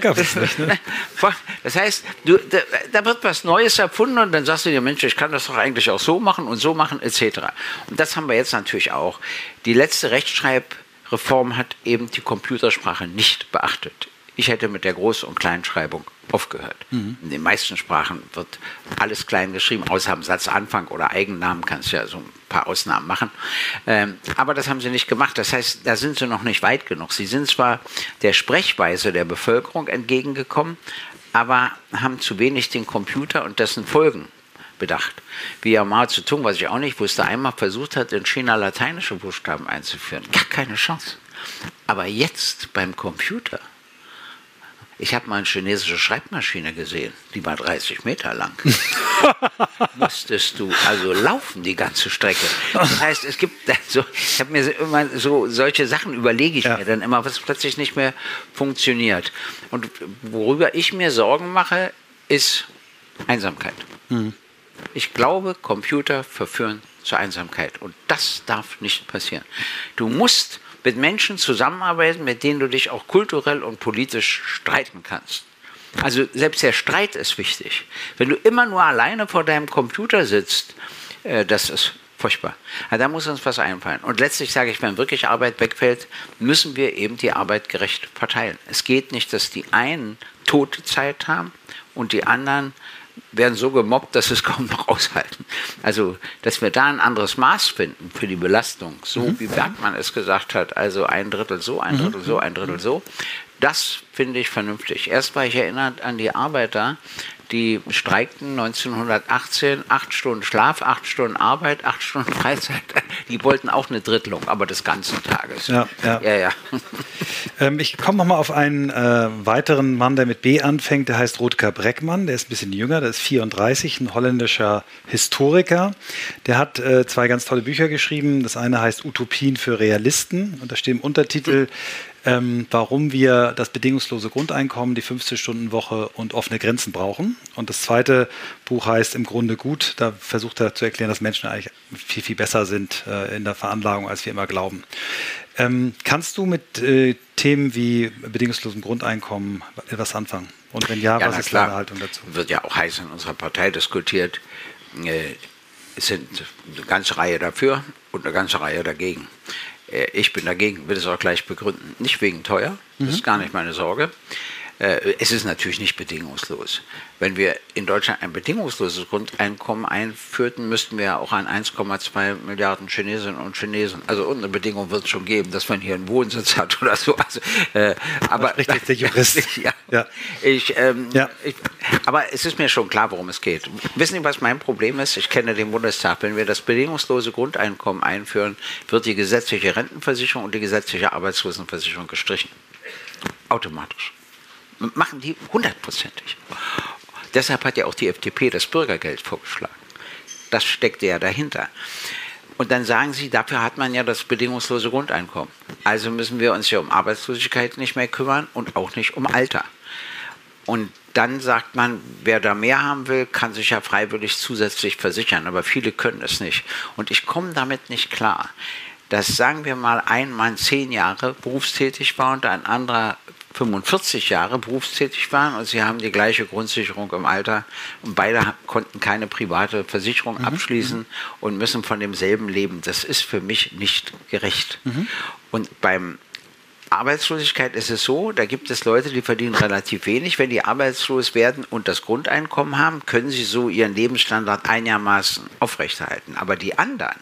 das, nicht, ne? das heißt, du, da, da, wird was Neues erfunden und dann sagst du dir, Mensch, ich kann das doch eigentlich auch so machen und so machen, etc. Und das haben wir jetzt natürlich auch. Die letzte Rechtschreibreform hat eben die Computersprache nicht beachtet. Ich hätte mit der Groß- und Kleinschreibung aufgehört. Mhm. In den meisten Sprachen wird alles klein geschrieben, außer am Satzanfang oder Eigennamen kannst du ja so ein paar Ausnahmen machen. Ähm, aber das haben sie nicht gemacht. Das heißt, da sind sie noch nicht weit genug. Sie sind zwar der Sprechweise der Bevölkerung entgegengekommen, aber haben zu wenig den Computer und dessen Folgen bedacht. Wie ja Mao Zedong, was ich auch nicht wusste, einmal versucht hat, in China lateinische Buchstaben einzuführen. Gar keine Chance. Aber jetzt beim Computer ich habe mal eine chinesische Schreibmaschine gesehen, die war 30 Meter lang. Musstest du also laufen die ganze Strecke. Das heißt, es gibt so, ich habe mir immer so solche Sachen überlege ich ja. mir dann immer, was plötzlich nicht mehr funktioniert. Und worüber ich mir Sorgen mache, ist Einsamkeit. Mhm. Ich glaube, Computer verführen zur Einsamkeit und das darf nicht passieren. Du musst mit Menschen zusammenarbeiten, mit denen du dich auch kulturell und politisch streiten kannst. Also selbst der Streit ist wichtig. Wenn du immer nur alleine vor deinem Computer sitzt, äh, das ist furchtbar. Ja, da muss uns was einfallen. Und letztlich sage ich, wenn wirklich Arbeit wegfällt, müssen wir eben die Arbeit gerecht verteilen. Es geht nicht, dass die einen tote Zeit haben und die anderen werden so gemobbt, dass sie es kaum noch aushalten. Also, dass wir da ein anderes Maß finden für die Belastung, so mhm. wie Bergmann es gesagt hat, also ein Drittel so, ein mhm. Drittel so, ein Drittel so, das finde ich vernünftig. Erst war ich erinnert an die Arbeiter, die streikten 1918, acht Stunden Schlaf, acht Stunden Arbeit, acht Stunden Freizeit. Die wollten auch eine Drittelung, aber des ganzen Tages. Ja, ja. ja, ja. Ähm, ich komme nochmal auf einen äh, weiteren Mann, der mit B anfängt, der heißt Rutger Breckmann, der ist ein bisschen jünger, der ist 34, ein holländischer Historiker. Der hat äh, zwei ganz tolle Bücher geschrieben. Das eine heißt Utopien für Realisten und da steht im Untertitel ähm, warum wir das bedingungslose Grundeinkommen, die 15-Stunden-Woche und offene Grenzen brauchen. Und das zweite Buch heißt im Grunde gut. Da versucht er zu erklären, dass Menschen eigentlich viel, viel besser sind äh, in der Veranlagung, als wir immer glauben. Ähm, kannst du mit äh, Themen wie bedingungslosem Grundeinkommen etwas anfangen? Und wenn ja, ja was ist klar. deine Haltung dazu? Wird ja auch heiß in unserer Partei diskutiert. Äh, es sind eine ganze Reihe dafür und eine ganze Reihe dagegen. Äh, ich bin dagegen, will es auch gleich begründen. Nicht wegen teuer, das ist mhm. gar nicht meine Sorge. Äh, es ist natürlich nicht bedingungslos. Wenn wir in Deutschland ein bedingungsloses Grundeinkommen einführten, müssten wir auch an 1,2 Milliarden Chinesinnen und Chinesen, also irgendeine Bedingung wird es schon geben, dass man hier einen Wohnsitz hat oder so. Also, äh, aber richtig der Jurist. ja, ja. Ich, ähm, ja. Ich, aber es ist mir schon klar, worum es geht. Wissen Sie, was mein Problem ist? Ich kenne den Bundestag. Wenn wir das bedingungslose Grundeinkommen einführen, wird die gesetzliche Rentenversicherung und die gesetzliche Arbeitslosenversicherung gestrichen. Automatisch machen die hundertprozentig. Deshalb hat ja auch die FDP das Bürgergeld vorgeschlagen. Das steckte ja dahinter. Und dann sagen sie, dafür hat man ja das bedingungslose Grundeinkommen. Also müssen wir uns ja um Arbeitslosigkeit nicht mehr kümmern und auch nicht um Alter. Und dann sagt man, wer da mehr haben will, kann sich ja freiwillig zusätzlich versichern, aber viele können es nicht. Und ich komme damit nicht klar, dass, sagen wir mal, ein Mann zehn Jahre berufstätig war und ein anderer 45 Jahre berufstätig waren und sie haben die gleiche Grundsicherung im Alter und beide konnten keine private Versicherung mhm. abschließen und müssen von demselben leben. Das ist für mich nicht gerecht. Mhm. Und beim Arbeitslosigkeit ist es so, da gibt es Leute, die verdienen relativ wenig. Wenn die arbeitslos werden und das Grundeinkommen haben, können sie so ihren Lebensstandard einigermaßen aufrechterhalten. Aber die anderen,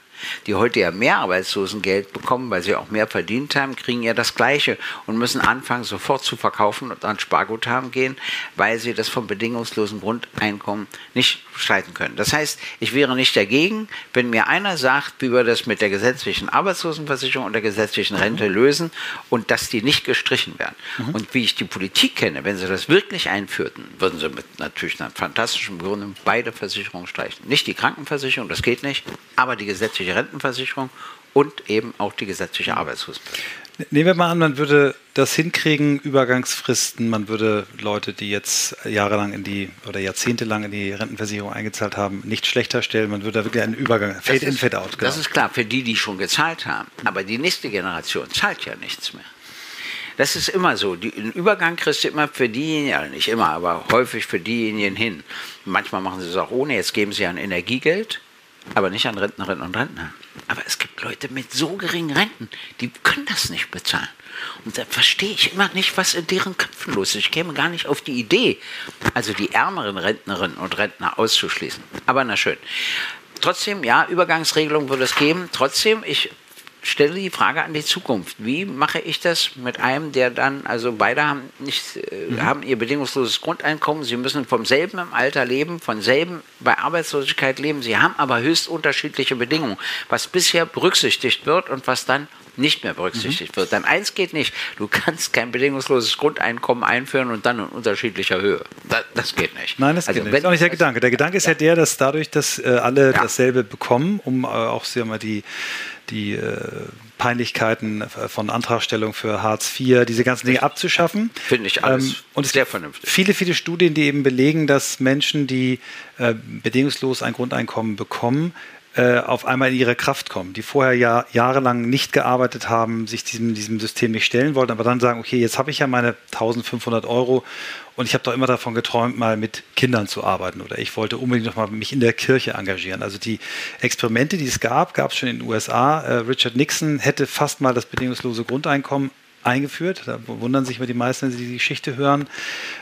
die heute ja mehr Arbeitslosengeld bekommen, weil sie auch mehr verdient haben, kriegen ja das Gleiche und müssen anfangen, sofort zu verkaufen und an Sparguthaben gehen, weil sie das vom bedingungslosen Grundeinkommen nicht streiten können. Das heißt, ich wäre nicht dagegen, wenn mir einer sagt, wie wir das mit der gesetzlichen Arbeitslosenversicherung und der gesetzlichen Rente lösen und dass die nicht gestrichen werden. Mhm. Und wie ich die Politik kenne, wenn sie das wirklich einführten, würden sie mit natürlich einer fantastischen Begründung beide Versicherungen streichen. Nicht die Krankenversicherung, das geht nicht, aber die gesetzliche Rentenversicherung und eben auch die gesetzliche Arbeitslosenversicherung. Nehmen wir mal an, man würde das hinkriegen, Übergangsfristen, man würde Leute, die jetzt jahrelang in die oder jahrzehntelang in die Rentenversicherung eingezahlt haben, nicht schlechter stellen, man würde da wirklich einen Übergang, Fade in, Fade out. Genau. Das ist klar, für die, die schon gezahlt haben. Aber die nächste Generation zahlt ja nichts mehr. Das ist immer so. Die, den Übergang kriegst du immer für diejenigen, ja nicht immer, aber häufig für diejenigen hin. Manchmal machen sie es auch ohne. Jetzt geben sie ein Energiegeld aber nicht an Rentnerinnen und Rentner. Aber es gibt Leute mit so geringen Renten, die können das nicht bezahlen. Und da verstehe ich immer nicht, was in deren Köpfen los ist. Ich käme gar nicht auf die Idee, also die ärmeren Rentnerinnen und Rentner auszuschließen. Aber na schön. Trotzdem, ja, Übergangsregelung würde es geben. Trotzdem, ich stelle die Frage an die Zukunft. Wie mache ich das mit einem, der dann, also beide haben nicht, äh, mhm. haben ihr bedingungsloses Grundeinkommen, sie müssen vom selben im Alter leben, von selben bei Arbeitslosigkeit leben, sie haben aber höchst unterschiedliche Bedingungen, was bisher berücksichtigt wird und was dann nicht mehr berücksichtigt mhm. wird. Dann eins geht nicht. Du kannst kein bedingungsloses Grundeinkommen einführen und dann in unterschiedlicher Höhe. Das, das geht nicht. Nein, das also, geht nicht. Das ist auch nicht der Gedanke. Der Gedanke ist ja, ja der, dass dadurch, dass äh, alle ja. dasselbe bekommen, um äh, auch sagen wir, die die äh, Peinlichkeiten von Antragstellung für Hartz IV, diese ganzen Dinge abzuschaffen. Finde ich alles ähm, und sehr vernünftig. Viele, viele Studien, die eben belegen, dass Menschen, die äh, bedingungslos ein Grundeinkommen bekommen, äh, auf einmal in ihre Kraft kommen, die vorher ja jahrelang nicht gearbeitet haben, sich diesem, diesem System nicht stellen wollten, aber dann sagen, okay, jetzt habe ich ja meine 1500 Euro und ich habe doch immer davon geträumt, mal mit Kindern zu arbeiten oder ich wollte unbedingt noch mal mich in der Kirche engagieren. Also die Experimente, die es gab, gab es schon in den USA. Äh, Richard Nixon hätte fast mal das bedingungslose Grundeinkommen eingeführt. Da wundern sich immer die meisten, wenn sie die Geschichte hören.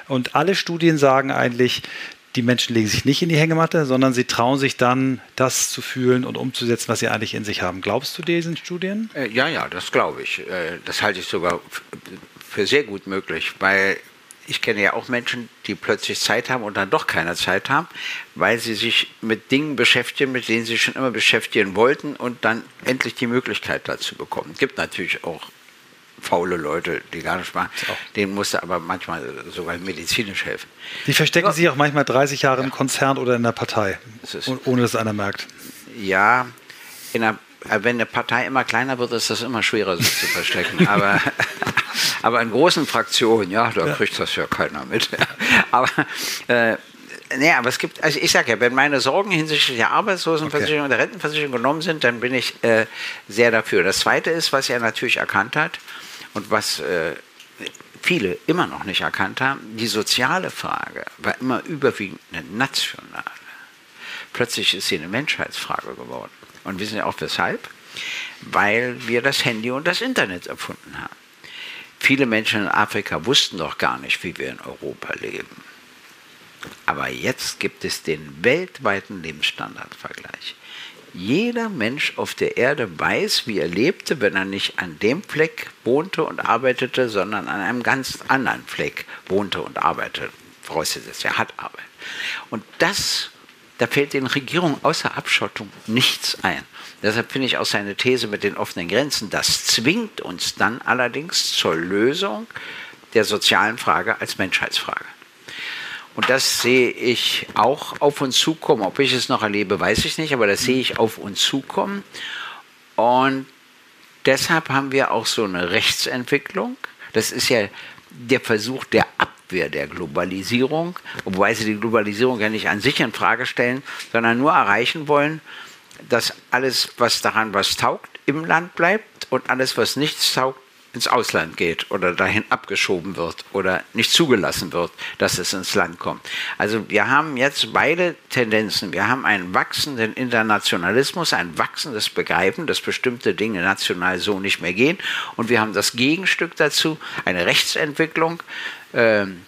Und alle Studien sagen eigentlich, die Menschen legen sich nicht in die Hängematte, sondern sie trauen sich dann, das zu fühlen und umzusetzen, was sie eigentlich in sich haben. Glaubst du diesen Studien? Äh, ja, ja, das glaube ich. Äh, das halte ich sogar für sehr gut möglich, weil ich kenne ja auch Menschen, die plötzlich Zeit haben und dann doch keine Zeit haben, weil sie sich mit Dingen beschäftigen, mit denen sie schon immer beschäftigen wollten und dann endlich die Möglichkeit dazu bekommen. Es gibt natürlich auch faule Leute, die gar nicht machen. Denen musste aber manchmal sogar medizinisch helfen. Die verstecken ja. sich auch manchmal 30 Jahre ja. im Konzern oder in der Partei, ohne dass einer merkt. Ja, der, äh, wenn eine Partei immer kleiner wird, ist das immer schwerer, sich zu verstecken. aber, aber in großen Fraktionen, ja, da ja. kriegt das ja keiner mit. aber äh, Nee, aber es gibt, also ich sage ja, wenn meine Sorgen hinsichtlich der Arbeitslosenversicherung okay. und der Rentenversicherung genommen sind, dann bin ich äh, sehr dafür. Das Zweite ist, was er natürlich erkannt hat, und was äh, viele immer noch nicht erkannt haben, die soziale Frage war immer überwiegend eine nationale. Plötzlich ist sie eine Menschheitsfrage geworden. Und wissen ja auch weshalb? Weil wir das Handy und das Internet erfunden haben. Viele Menschen in Afrika wussten doch gar nicht, wie wir in Europa leben. Aber jetzt gibt es den weltweiten Lebensstandardvergleich. Jeder Mensch auf der Erde weiß, wie er lebte, wenn er nicht an dem Fleck wohnte und arbeitete, sondern an einem ganz anderen Fleck wohnte und arbeitete. Vorausgesetzt, er hat Arbeit. Und das, da fällt den Regierungen außer Abschottung nichts ein. Deshalb finde ich auch seine These mit den offenen Grenzen, das zwingt uns dann allerdings zur Lösung der sozialen Frage als Menschheitsfrage. Und das sehe ich auch auf uns zukommen. Ob ich es noch erlebe, weiß ich nicht, aber das sehe ich auf uns zukommen. Und deshalb haben wir auch so eine Rechtsentwicklung. Das ist ja der Versuch der Abwehr der Globalisierung, wobei sie die Globalisierung ja nicht an sich in Frage stellen, sondern nur erreichen wollen, dass alles, was daran was taugt, im Land bleibt und alles, was nichts taugt, ins Ausland geht oder dahin abgeschoben wird oder nicht zugelassen wird, dass es ins Land kommt. Also wir haben jetzt beide Tendenzen. Wir haben einen wachsenden Internationalismus, ein wachsendes Begreifen, dass bestimmte Dinge national so nicht mehr gehen. Und wir haben das Gegenstück dazu, eine Rechtsentwicklung. Ähm,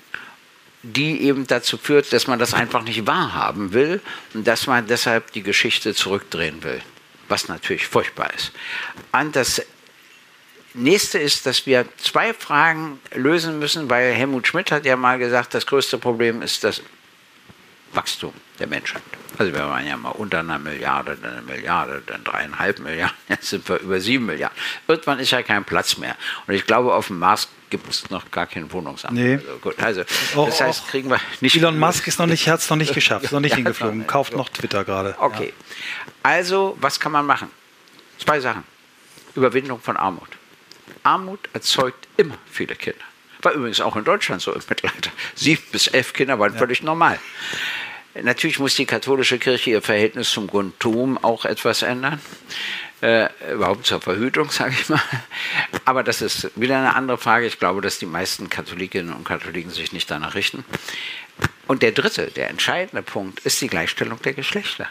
die eben dazu führt, dass man das einfach nicht wahrhaben will und dass man deshalb die Geschichte zurückdrehen will, was natürlich furchtbar ist. Und das nächste ist, dass wir zwei Fragen lösen müssen, weil Helmut Schmidt hat ja mal gesagt, das größte Problem ist das Wachstum der Menschheit. Also wir waren ja mal unter einer Milliarde, dann eine Milliarde, dann dreieinhalb Milliarden, jetzt sind wir über sieben Milliarden. Irgendwann ist ja kein Platz mehr. Und ich glaube, auf dem Mars gibt es noch gar kein Wohnungsamt. Nee. Also, gut, also auch, das heißt, kriegen wir nicht. Elon Musk ist noch nicht, hat es noch nicht geschafft, ist noch nicht ja, hingeflogen, kauft noch Twitter gerade. Okay. Ja. Also, was kann man machen? Zwei Sachen. Überwindung von Armut. Armut erzeugt immer viele Kinder. War übrigens auch in Deutschland so im Mittelalter. Sieben bis elf Kinder waren ja. völlig normal. Natürlich muss die katholische Kirche ihr Verhältnis zum Grundtum auch etwas ändern. Äh, überhaupt zur Verhütung, sage ich mal. Aber das ist wieder eine andere Frage. Ich glaube, dass die meisten Katholikinnen und Katholiken sich nicht danach richten. Und der dritte, der entscheidende Punkt, ist die Gleichstellung der Geschlechter.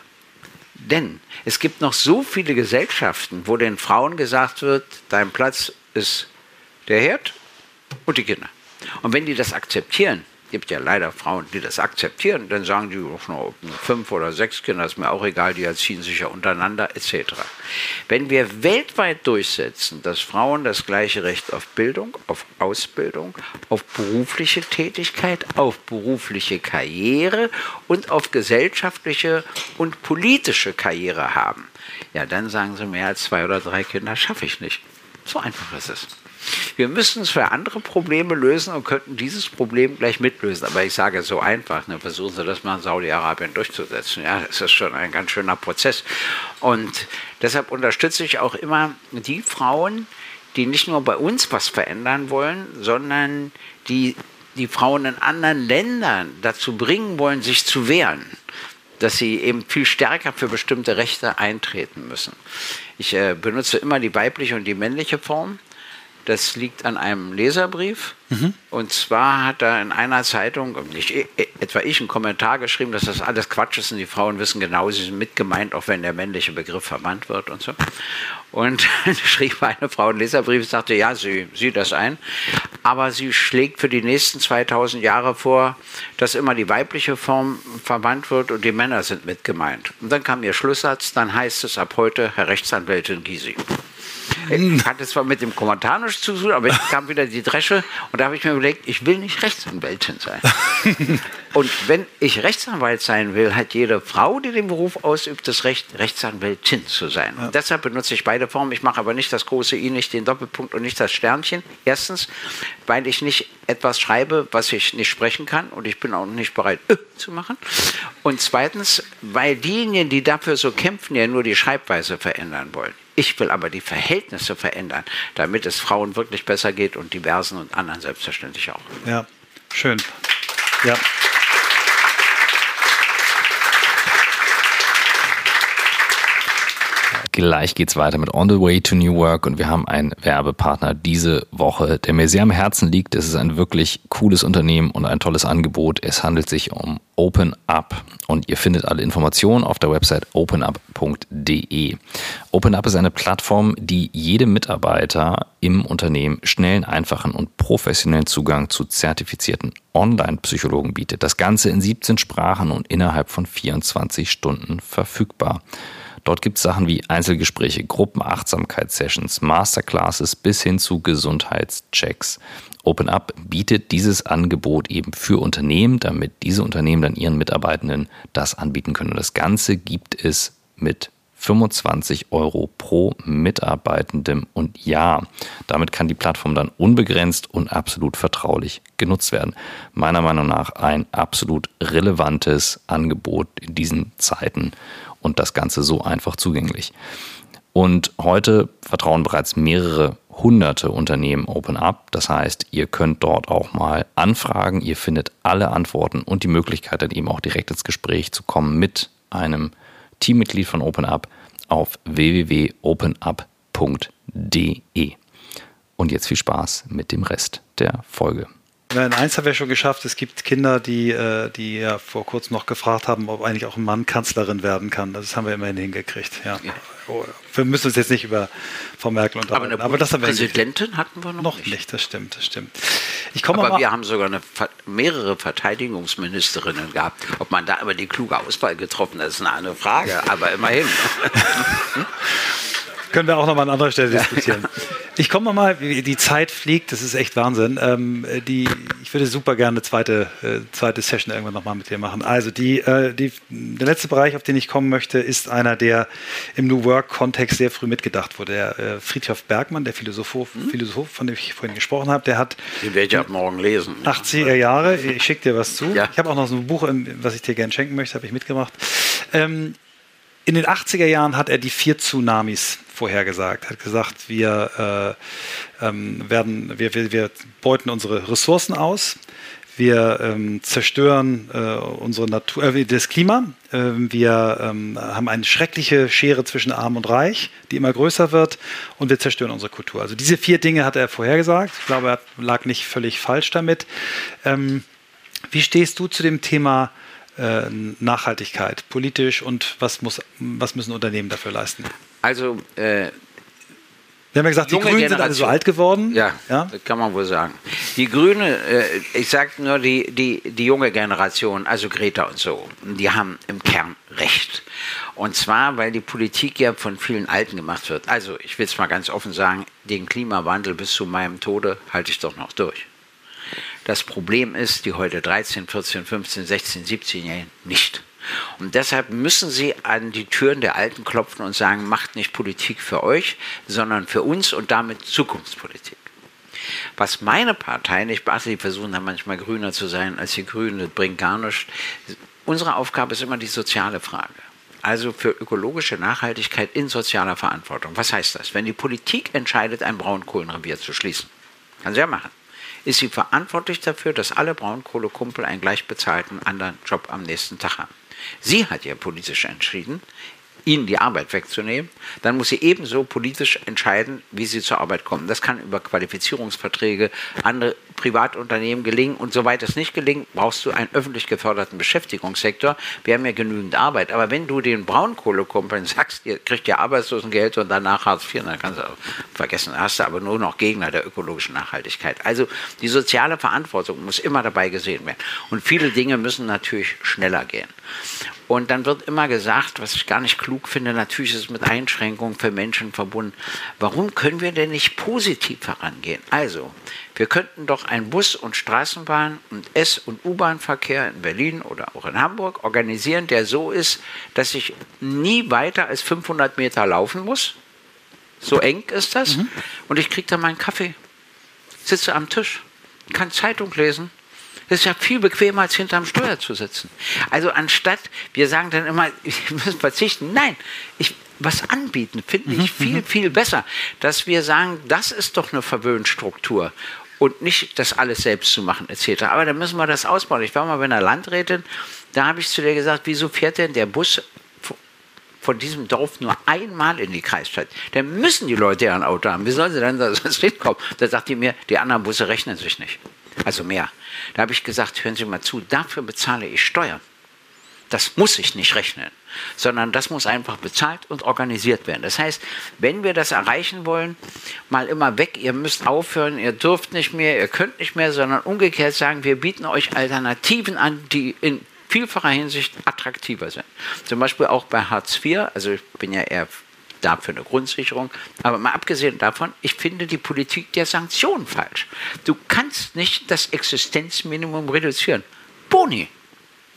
Denn es gibt noch so viele Gesellschaften, wo den Frauen gesagt wird, dein Platz ist der Herd und die Kinder. Und wenn die das akzeptieren, gibt ja leider Frauen, die das akzeptieren, dann sagen die, oh, fünf oder sechs Kinder ist mir auch egal, die erziehen sich ja untereinander etc. Wenn wir weltweit durchsetzen, dass Frauen das gleiche Recht auf Bildung, auf Ausbildung, auf berufliche Tätigkeit, auf berufliche Karriere und auf gesellschaftliche und politische Karriere haben, ja, dann sagen sie, mehr als zwei oder drei Kinder schaffe ich nicht. So einfach ist es. Wir müssten es für andere Probleme lösen und könnten dieses Problem gleich mitlösen. Aber ich sage so einfach, ne, versuchen Sie das mal in Saudi-Arabien durchzusetzen. Ja, das ist schon ein ganz schöner Prozess. Und deshalb unterstütze ich auch immer die Frauen, die nicht nur bei uns was verändern wollen, sondern die die Frauen in anderen Ländern dazu bringen wollen, sich zu wehren, dass sie eben viel stärker für bestimmte Rechte eintreten müssen. Ich äh, benutze immer die weibliche und die männliche Form. Das liegt an einem Leserbrief. Mhm. Und zwar hat da in einer Zeitung, nicht e, e, etwa ich, einen Kommentar geschrieben, dass das alles Quatsch ist und die Frauen wissen genau, sie sind mitgemeint, auch wenn der männliche Begriff verbannt wird und so. Und schrieb eine Frau einen Leserbrief und sagte, ja, sie sieht das ein, aber sie schlägt für die nächsten 2000 Jahre vor, dass immer die weibliche Form verbannt wird und die Männer sind mitgemeint. Und dann kam ihr Schlusssatz, dann heißt es ab heute Herr Rechtsanwältin Gysi. Ich hatte zwar mit dem Kommentar nichts zu tun, aber jetzt kam wieder die Dresche und da habe ich mir überlegt, ich will nicht Rechtsanwältin sein. und wenn ich Rechtsanwalt sein will, hat jede Frau, die den Beruf ausübt, das Recht, Rechtsanwältin zu sein. Ja. deshalb benutze ich beide Formen. Ich mache aber nicht das große I, nicht den Doppelpunkt und nicht das Sternchen. Erstens, weil ich nicht etwas schreibe, was ich nicht sprechen kann und ich bin auch nicht bereit äh, zu machen. Und zweitens, weil diejenigen, die dafür so kämpfen, ja nur die Schreibweise verändern wollen. Ich will aber die Verhältnisse verändern, damit es Frauen wirklich besser geht und diversen und anderen selbstverständlich auch. Ja, schön. Ja. Gleich geht's weiter mit On the Way to New Work und wir haben einen Werbepartner diese Woche, der mir sehr am Herzen liegt. Es ist ein wirklich cooles Unternehmen und ein tolles Angebot. Es handelt sich um Open Up und ihr findet alle Informationen auf der Website openup.de. Open Up ist eine Plattform, die jedem Mitarbeiter im Unternehmen schnellen, einfachen und professionellen Zugang zu zertifizierten Online-Psychologen bietet. Das Ganze in 17 Sprachen und innerhalb von 24 Stunden verfügbar. Dort gibt es Sachen wie Einzelgespräche, Gruppenachtsamkeitssessions, Masterclasses bis hin zu Gesundheitschecks. OpenUp bietet dieses Angebot eben für Unternehmen, damit diese Unternehmen dann ihren Mitarbeitenden das anbieten können. Und das Ganze gibt es mit 25 Euro pro Mitarbeitendem und Jahr. Damit kann die Plattform dann unbegrenzt und absolut vertraulich genutzt werden. Meiner Meinung nach ein absolut relevantes Angebot in diesen Zeiten und das Ganze so einfach zugänglich. Und heute vertrauen bereits mehrere hunderte Unternehmen Open Up. Das heißt, ihr könnt dort auch mal anfragen. Ihr findet alle Antworten und die Möglichkeit, dann eben auch direkt ins Gespräch zu kommen mit einem Teammitglied von Open Up auf www.openup.de. Und jetzt viel Spaß mit dem Rest der Folge. In eins haben wir schon geschafft. Es gibt Kinder, die, äh, die ja vor kurzem noch gefragt haben, ob eigentlich auch ein Mann Kanzlerin werden kann. Das haben wir immerhin hingekriegt. Ja. ja. Oh, wir müssen uns jetzt nicht über Frau Merkel unterhalten. Aber, aber das haben wir Präsidentin hatten wir noch, noch nicht. nicht. Das stimmt, das stimmt. Ich aber mal wir haben sogar eine, mehrere Verteidigungsministerinnen gehabt. Ob man da aber die kluge Auswahl getroffen hat, ist eine andere Frage. Aber immerhin. Können wir auch noch mal an anderer Stelle diskutieren. Ich komme mal, die Zeit fliegt, das ist echt Wahnsinn. Ähm, die, ich würde super gerne eine zweite, äh, zweite Session irgendwann noch mal mit dir machen. Also die, äh, die, der letzte Bereich, auf den ich kommen möchte, ist einer, der im New Work-Kontext sehr früh mitgedacht wurde. Der äh, Friedhof Bergmann, der Philosoph, hm? Philosoph, von dem ich vorhin gesprochen habe, der hat... Den werde ich ab morgen lesen. 80er Jahre, ich schicke dir was zu. Ja. Ich habe auch noch so ein Buch, was ich dir gerne schenken möchte, habe ich mitgebracht. Ähm, in den 80er Jahren hat er die vier Tsunamis vorhergesagt. Er hat gesagt, wir, äh, ähm, werden, wir, wir, wir, beuten unsere Ressourcen aus, wir ähm, zerstören äh, unsere Natur, äh, das Klima, ähm, wir ähm, haben eine schreckliche Schere zwischen Arm und Reich, die immer größer wird, und wir zerstören unsere Kultur. Also diese vier Dinge hat er vorhergesagt. Ich glaube, er lag nicht völlig falsch damit. Ähm, wie stehst du zu dem Thema? Äh, Nachhaltigkeit politisch und was, muss, was müssen Unternehmen dafür leisten? Also, äh, wir haben ja gesagt, die Grünen Generation. sind alle so alt geworden. Ja, ja, das kann man wohl sagen. Die Grüne, äh, ich sage nur die, die, die junge Generation, also Greta und so, die haben im Kern recht. Und zwar, weil die Politik ja von vielen Alten gemacht wird. Also, ich will es mal ganz offen sagen, den Klimawandel bis zu meinem Tode halte ich doch noch durch. Das Problem ist, die heute 13, 14, 15, 16, 17-Jährigen nicht. Und deshalb müssen sie an die Türen der Alten klopfen und sagen, macht nicht Politik für euch, sondern für uns und damit Zukunftspolitik. Was meine Partei nicht beachtet, die versuchen dann manchmal grüner zu sein als die Grünen, das bringt gar nichts. Unsere Aufgabe ist immer die soziale Frage. Also für ökologische Nachhaltigkeit in sozialer Verantwortung. Was heißt das? Wenn die Politik entscheidet, ein Braunkohlenrevier zu schließen, kann sie ja machen ist sie verantwortlich dafür, dass alle Braunkohlekumpel einen gleich bezahlten anderen Job am nächsten Tag haben. Sie hat ja politisch entschieden, ihnen die Arbeit wegzunehmen, dann muss sie ebenso politisch entscheiden, wie sie zur Arbeit kommen. Das kann über Qualifizierungsverträge, andere Privatunternehmen gelingen und soweit es nicht gelingt, brauchst du einen öffentlich geförderten Beschäftigungssektor. Wir haben ja genügend Arbeit, aber wenn du den Braunkohlekumpeln sagst, ihr kriegt ja Arbeitslosengeld und danach Hartz IV, dann kannst du vergessen, dann hast du aber nur noch Gegner der ökologischen Nachhaltigkeit. Also die soziale Verantwortung muss immer dabei gesehen werden und viele Dinge müssen natürlich schneller gehen. Und dann wird immer gesagt, was ich gar nicht klug finde, natürlich ist es mit Einschränkungen für Menschen verbunden. Warum können wir denn nicht positiv herangehen? Also, wir könnten doch einen Bus- und Straßenbahn- und S- und U-Bahn-Verkehr in Berlin oder auch in Hamburg organisieren, der so ist, dass ich nie weiter als 500 Meter laufen muss. So eng ist das. Mhm. Und ich kriege dann meinen Kaffee, sitze am Tisch, kann Zeitung lesen das ist ja viel bequemer, als hinterm Steuer zu sitzen. Also anstatt, wir sagen dann immer, wir müssen verzichten. Nein, ich, was anbieten, finde ich mhm, viel, mhm. viel besser. Dass wir sagen, das ist doch eine Verwöhnstruktur und nicht das alles selbst zu machen etc. Aber da müssen wir das ausbauen. Ich war mal bei einer Landrätin, da habe ich zu der gesagt, wieso fährt denn der Bus von diesem Dorf nur einmal in die Kreisstadt? Dann müssen die Leute ja ein Auto haben. Wie sollen sie denn da sonst hinkommen? Da sagt die mir, die anderen Busse rechnen sich nicht. Also mehr. Da habe ich gesagt, hören Sie mal zu, dafür bezahle ich Steuern. Das muss ich nicht rechnen, sondern das muss einfach bezahlt und organisiert werden. Das heißt, wenn wir das erreichen wollen, mal immer weg, ihr müsst aufhören, ihr dürft nicht mehr, ihr könnt nicht mehr, sondern umgekehrt sagen, wir bieten euch Alternativen an, die in vielfacher Hinsicht attraktiver sind. Zum Beispiel auch bei Hartz IV, also ich bin ja eher dafür eine Grundsicherung. Aber mal abgesehen davon, ich finde die Politik der Sanktionen falsch. Du kannst nicht das Existenzminimum reduzieren. Boni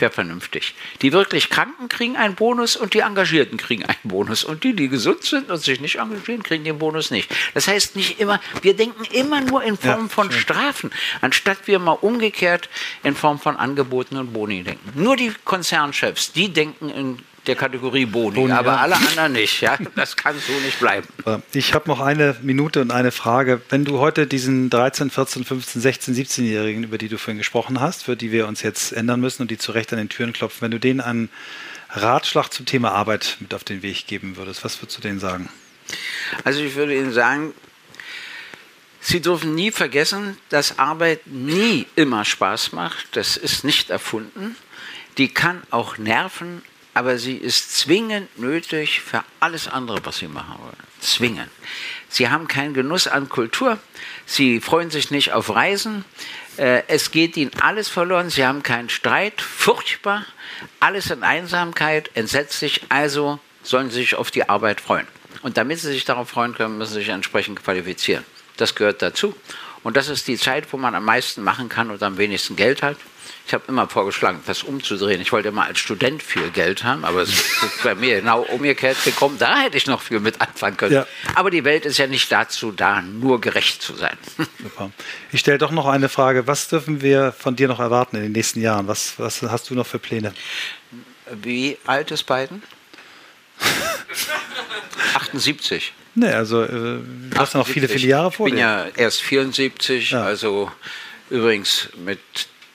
wäre vernünftig. Die wirklich Kranken kriegen einen Bonus und die Engagierten kriegen einen Bonus. Und die, die gesund sind und sich nicht engagieren, kriegen den Bonus nicht. Das heißt nicht immer, wir denken immer nur in Form ja, von schön. Strafen, anstatt wir mal umgekehrt in Form von Angeboten und Boni denken. Nur die Konzernchefs, die denken in der Kategorie Boni, Boni aber ja. alle anderen nicht. Ja? Das kann so nicht bleiben. Ich habe noch eine Minute und eine Frage. Wenn du heute diesen 13, 14, 15, 16, 17-Jährigen, über die du vorhin gesprochen hast, für die wir uns jetzt ändern müssen und die zu Recht an den Türen klopfen, wenn du denen einen Ratschlag zum Thema Arbeit mit auf den Weg geben würdest, was würdest du denen sagen? Also ich würde Ihnen sagen, Sie dürfen nie vergessen, dass Arbeit nie immer Spaß macht. Das ist nicht erfunden. Die kann auch nerven, aber sie ist zwingend nötig für alles andere, was Sie machen wollen. Zwingend. Sie haben keinen Genuss an Kultur. Sie freuen sich nicht auf Reisen. Äh, es geht ihnen alles verloren. Sie haben keinen Streit. Furchtbar. Alles in Einsamkeit. Entsetzlich. Also sollen sie sich auf die Arbeit freuen. Und damit sie sich darauf freuen können, müssen sie sich entsprechend qualifizieren. Das gehört dazu. Und das ist die Zeit, wo man am meisten machen kann und am wenigsten Geld hat. Ich habe immer vorgeschlagen, das umzudrehen. Ich wollte immer als Student viel Geld haben, aber es ist bei mir genau umgekehrt gekommen. Da hätte ich noch viel mit anfangen können. Ja. Aber die Welt ist ja nicht dazu da, nur gerecht zu sein. Super. Ich stelle doch noch eine Frage. Was dürfen wir von dir noch erwarten in den nächsten Jahren? Was, was hast du noch für Pläne? Wie alt ist Biden? 78. Nee, also äh, du hast ja noch viele, viele Jahre vor dir. Ich bin ja erst 74, ja. also übrigens mit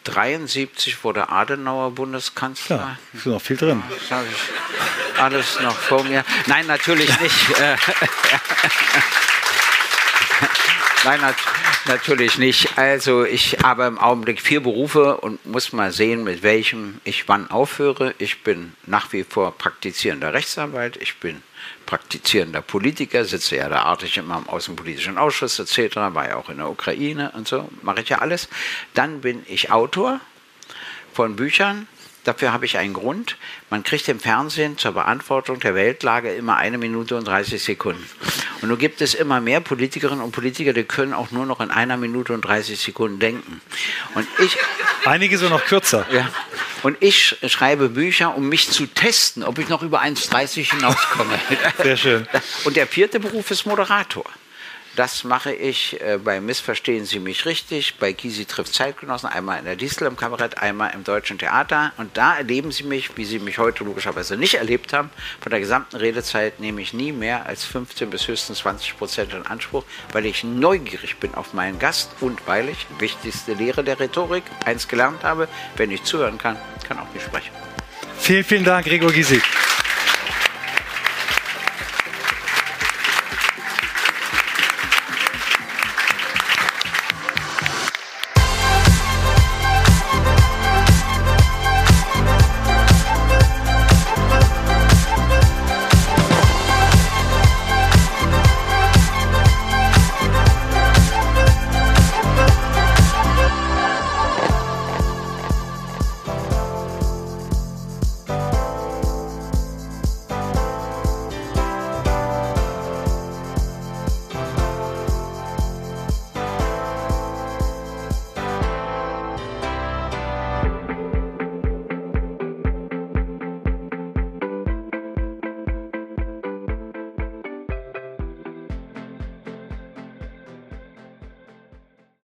73 wurde Adenauer Bundeskanzler. Ja, ist noch viel drin. Das habe ich alles noch vor mir. Nein, natürlich nicht. Nein, nat natürlich nicht. Also ich habe im Augenblick vier Berufe und muss mal sehen, mit welchem ich wann aufhöre. Ich bin nach wie vor praktizierender Rechtsanwalt. Ich bin praktizierender Politiker, sitze ja da artig immer im Außenpolitischen Ausschuss etc., war ja auch in der Ukraine und so, mache ich ja alles. Dann bin ich Autor von Büchern. Dafür habe ich einen Grund. Man kriegt im Fernsehen zur Beantwortung der Weltlage immer eine Minute und 30 Sekunden. Und nun gibt es immer mehr Politikerinnen und Politiker, die können auch nur noch in einer Minute und 30 Sekunden denken. Und ich, Einige so noch kürzer. Ja. Und ich schreibe Bücher, um mich zu testen, ob ich noch über 1,30 hinauskomme. Sehr schön. Und der vierte Beruf ist Moderator. Das mache ich äh, bei Missverstehen Sie mich richtig, bei Gysi trifft Zeitgenossen, einmal in der Distel im Kabarett, einmal im Deutschen Theater. Und da erleben Sie mich, wie Sie mich heute logischerweise nicht erlebt haben. Von der gesamten Redezeit nehme ich nie mehr als 15 bis höchstens 20 Prozent in Anspruch, weil ich neugierig bin auf meinen Gast und weil ich, wichtigste Lehre der Rhetorik, eins gelernt habe, wenn ich zuhören kann, kann auch nicht sprechen. Vielen, vielen Dank, Gregor Gysi.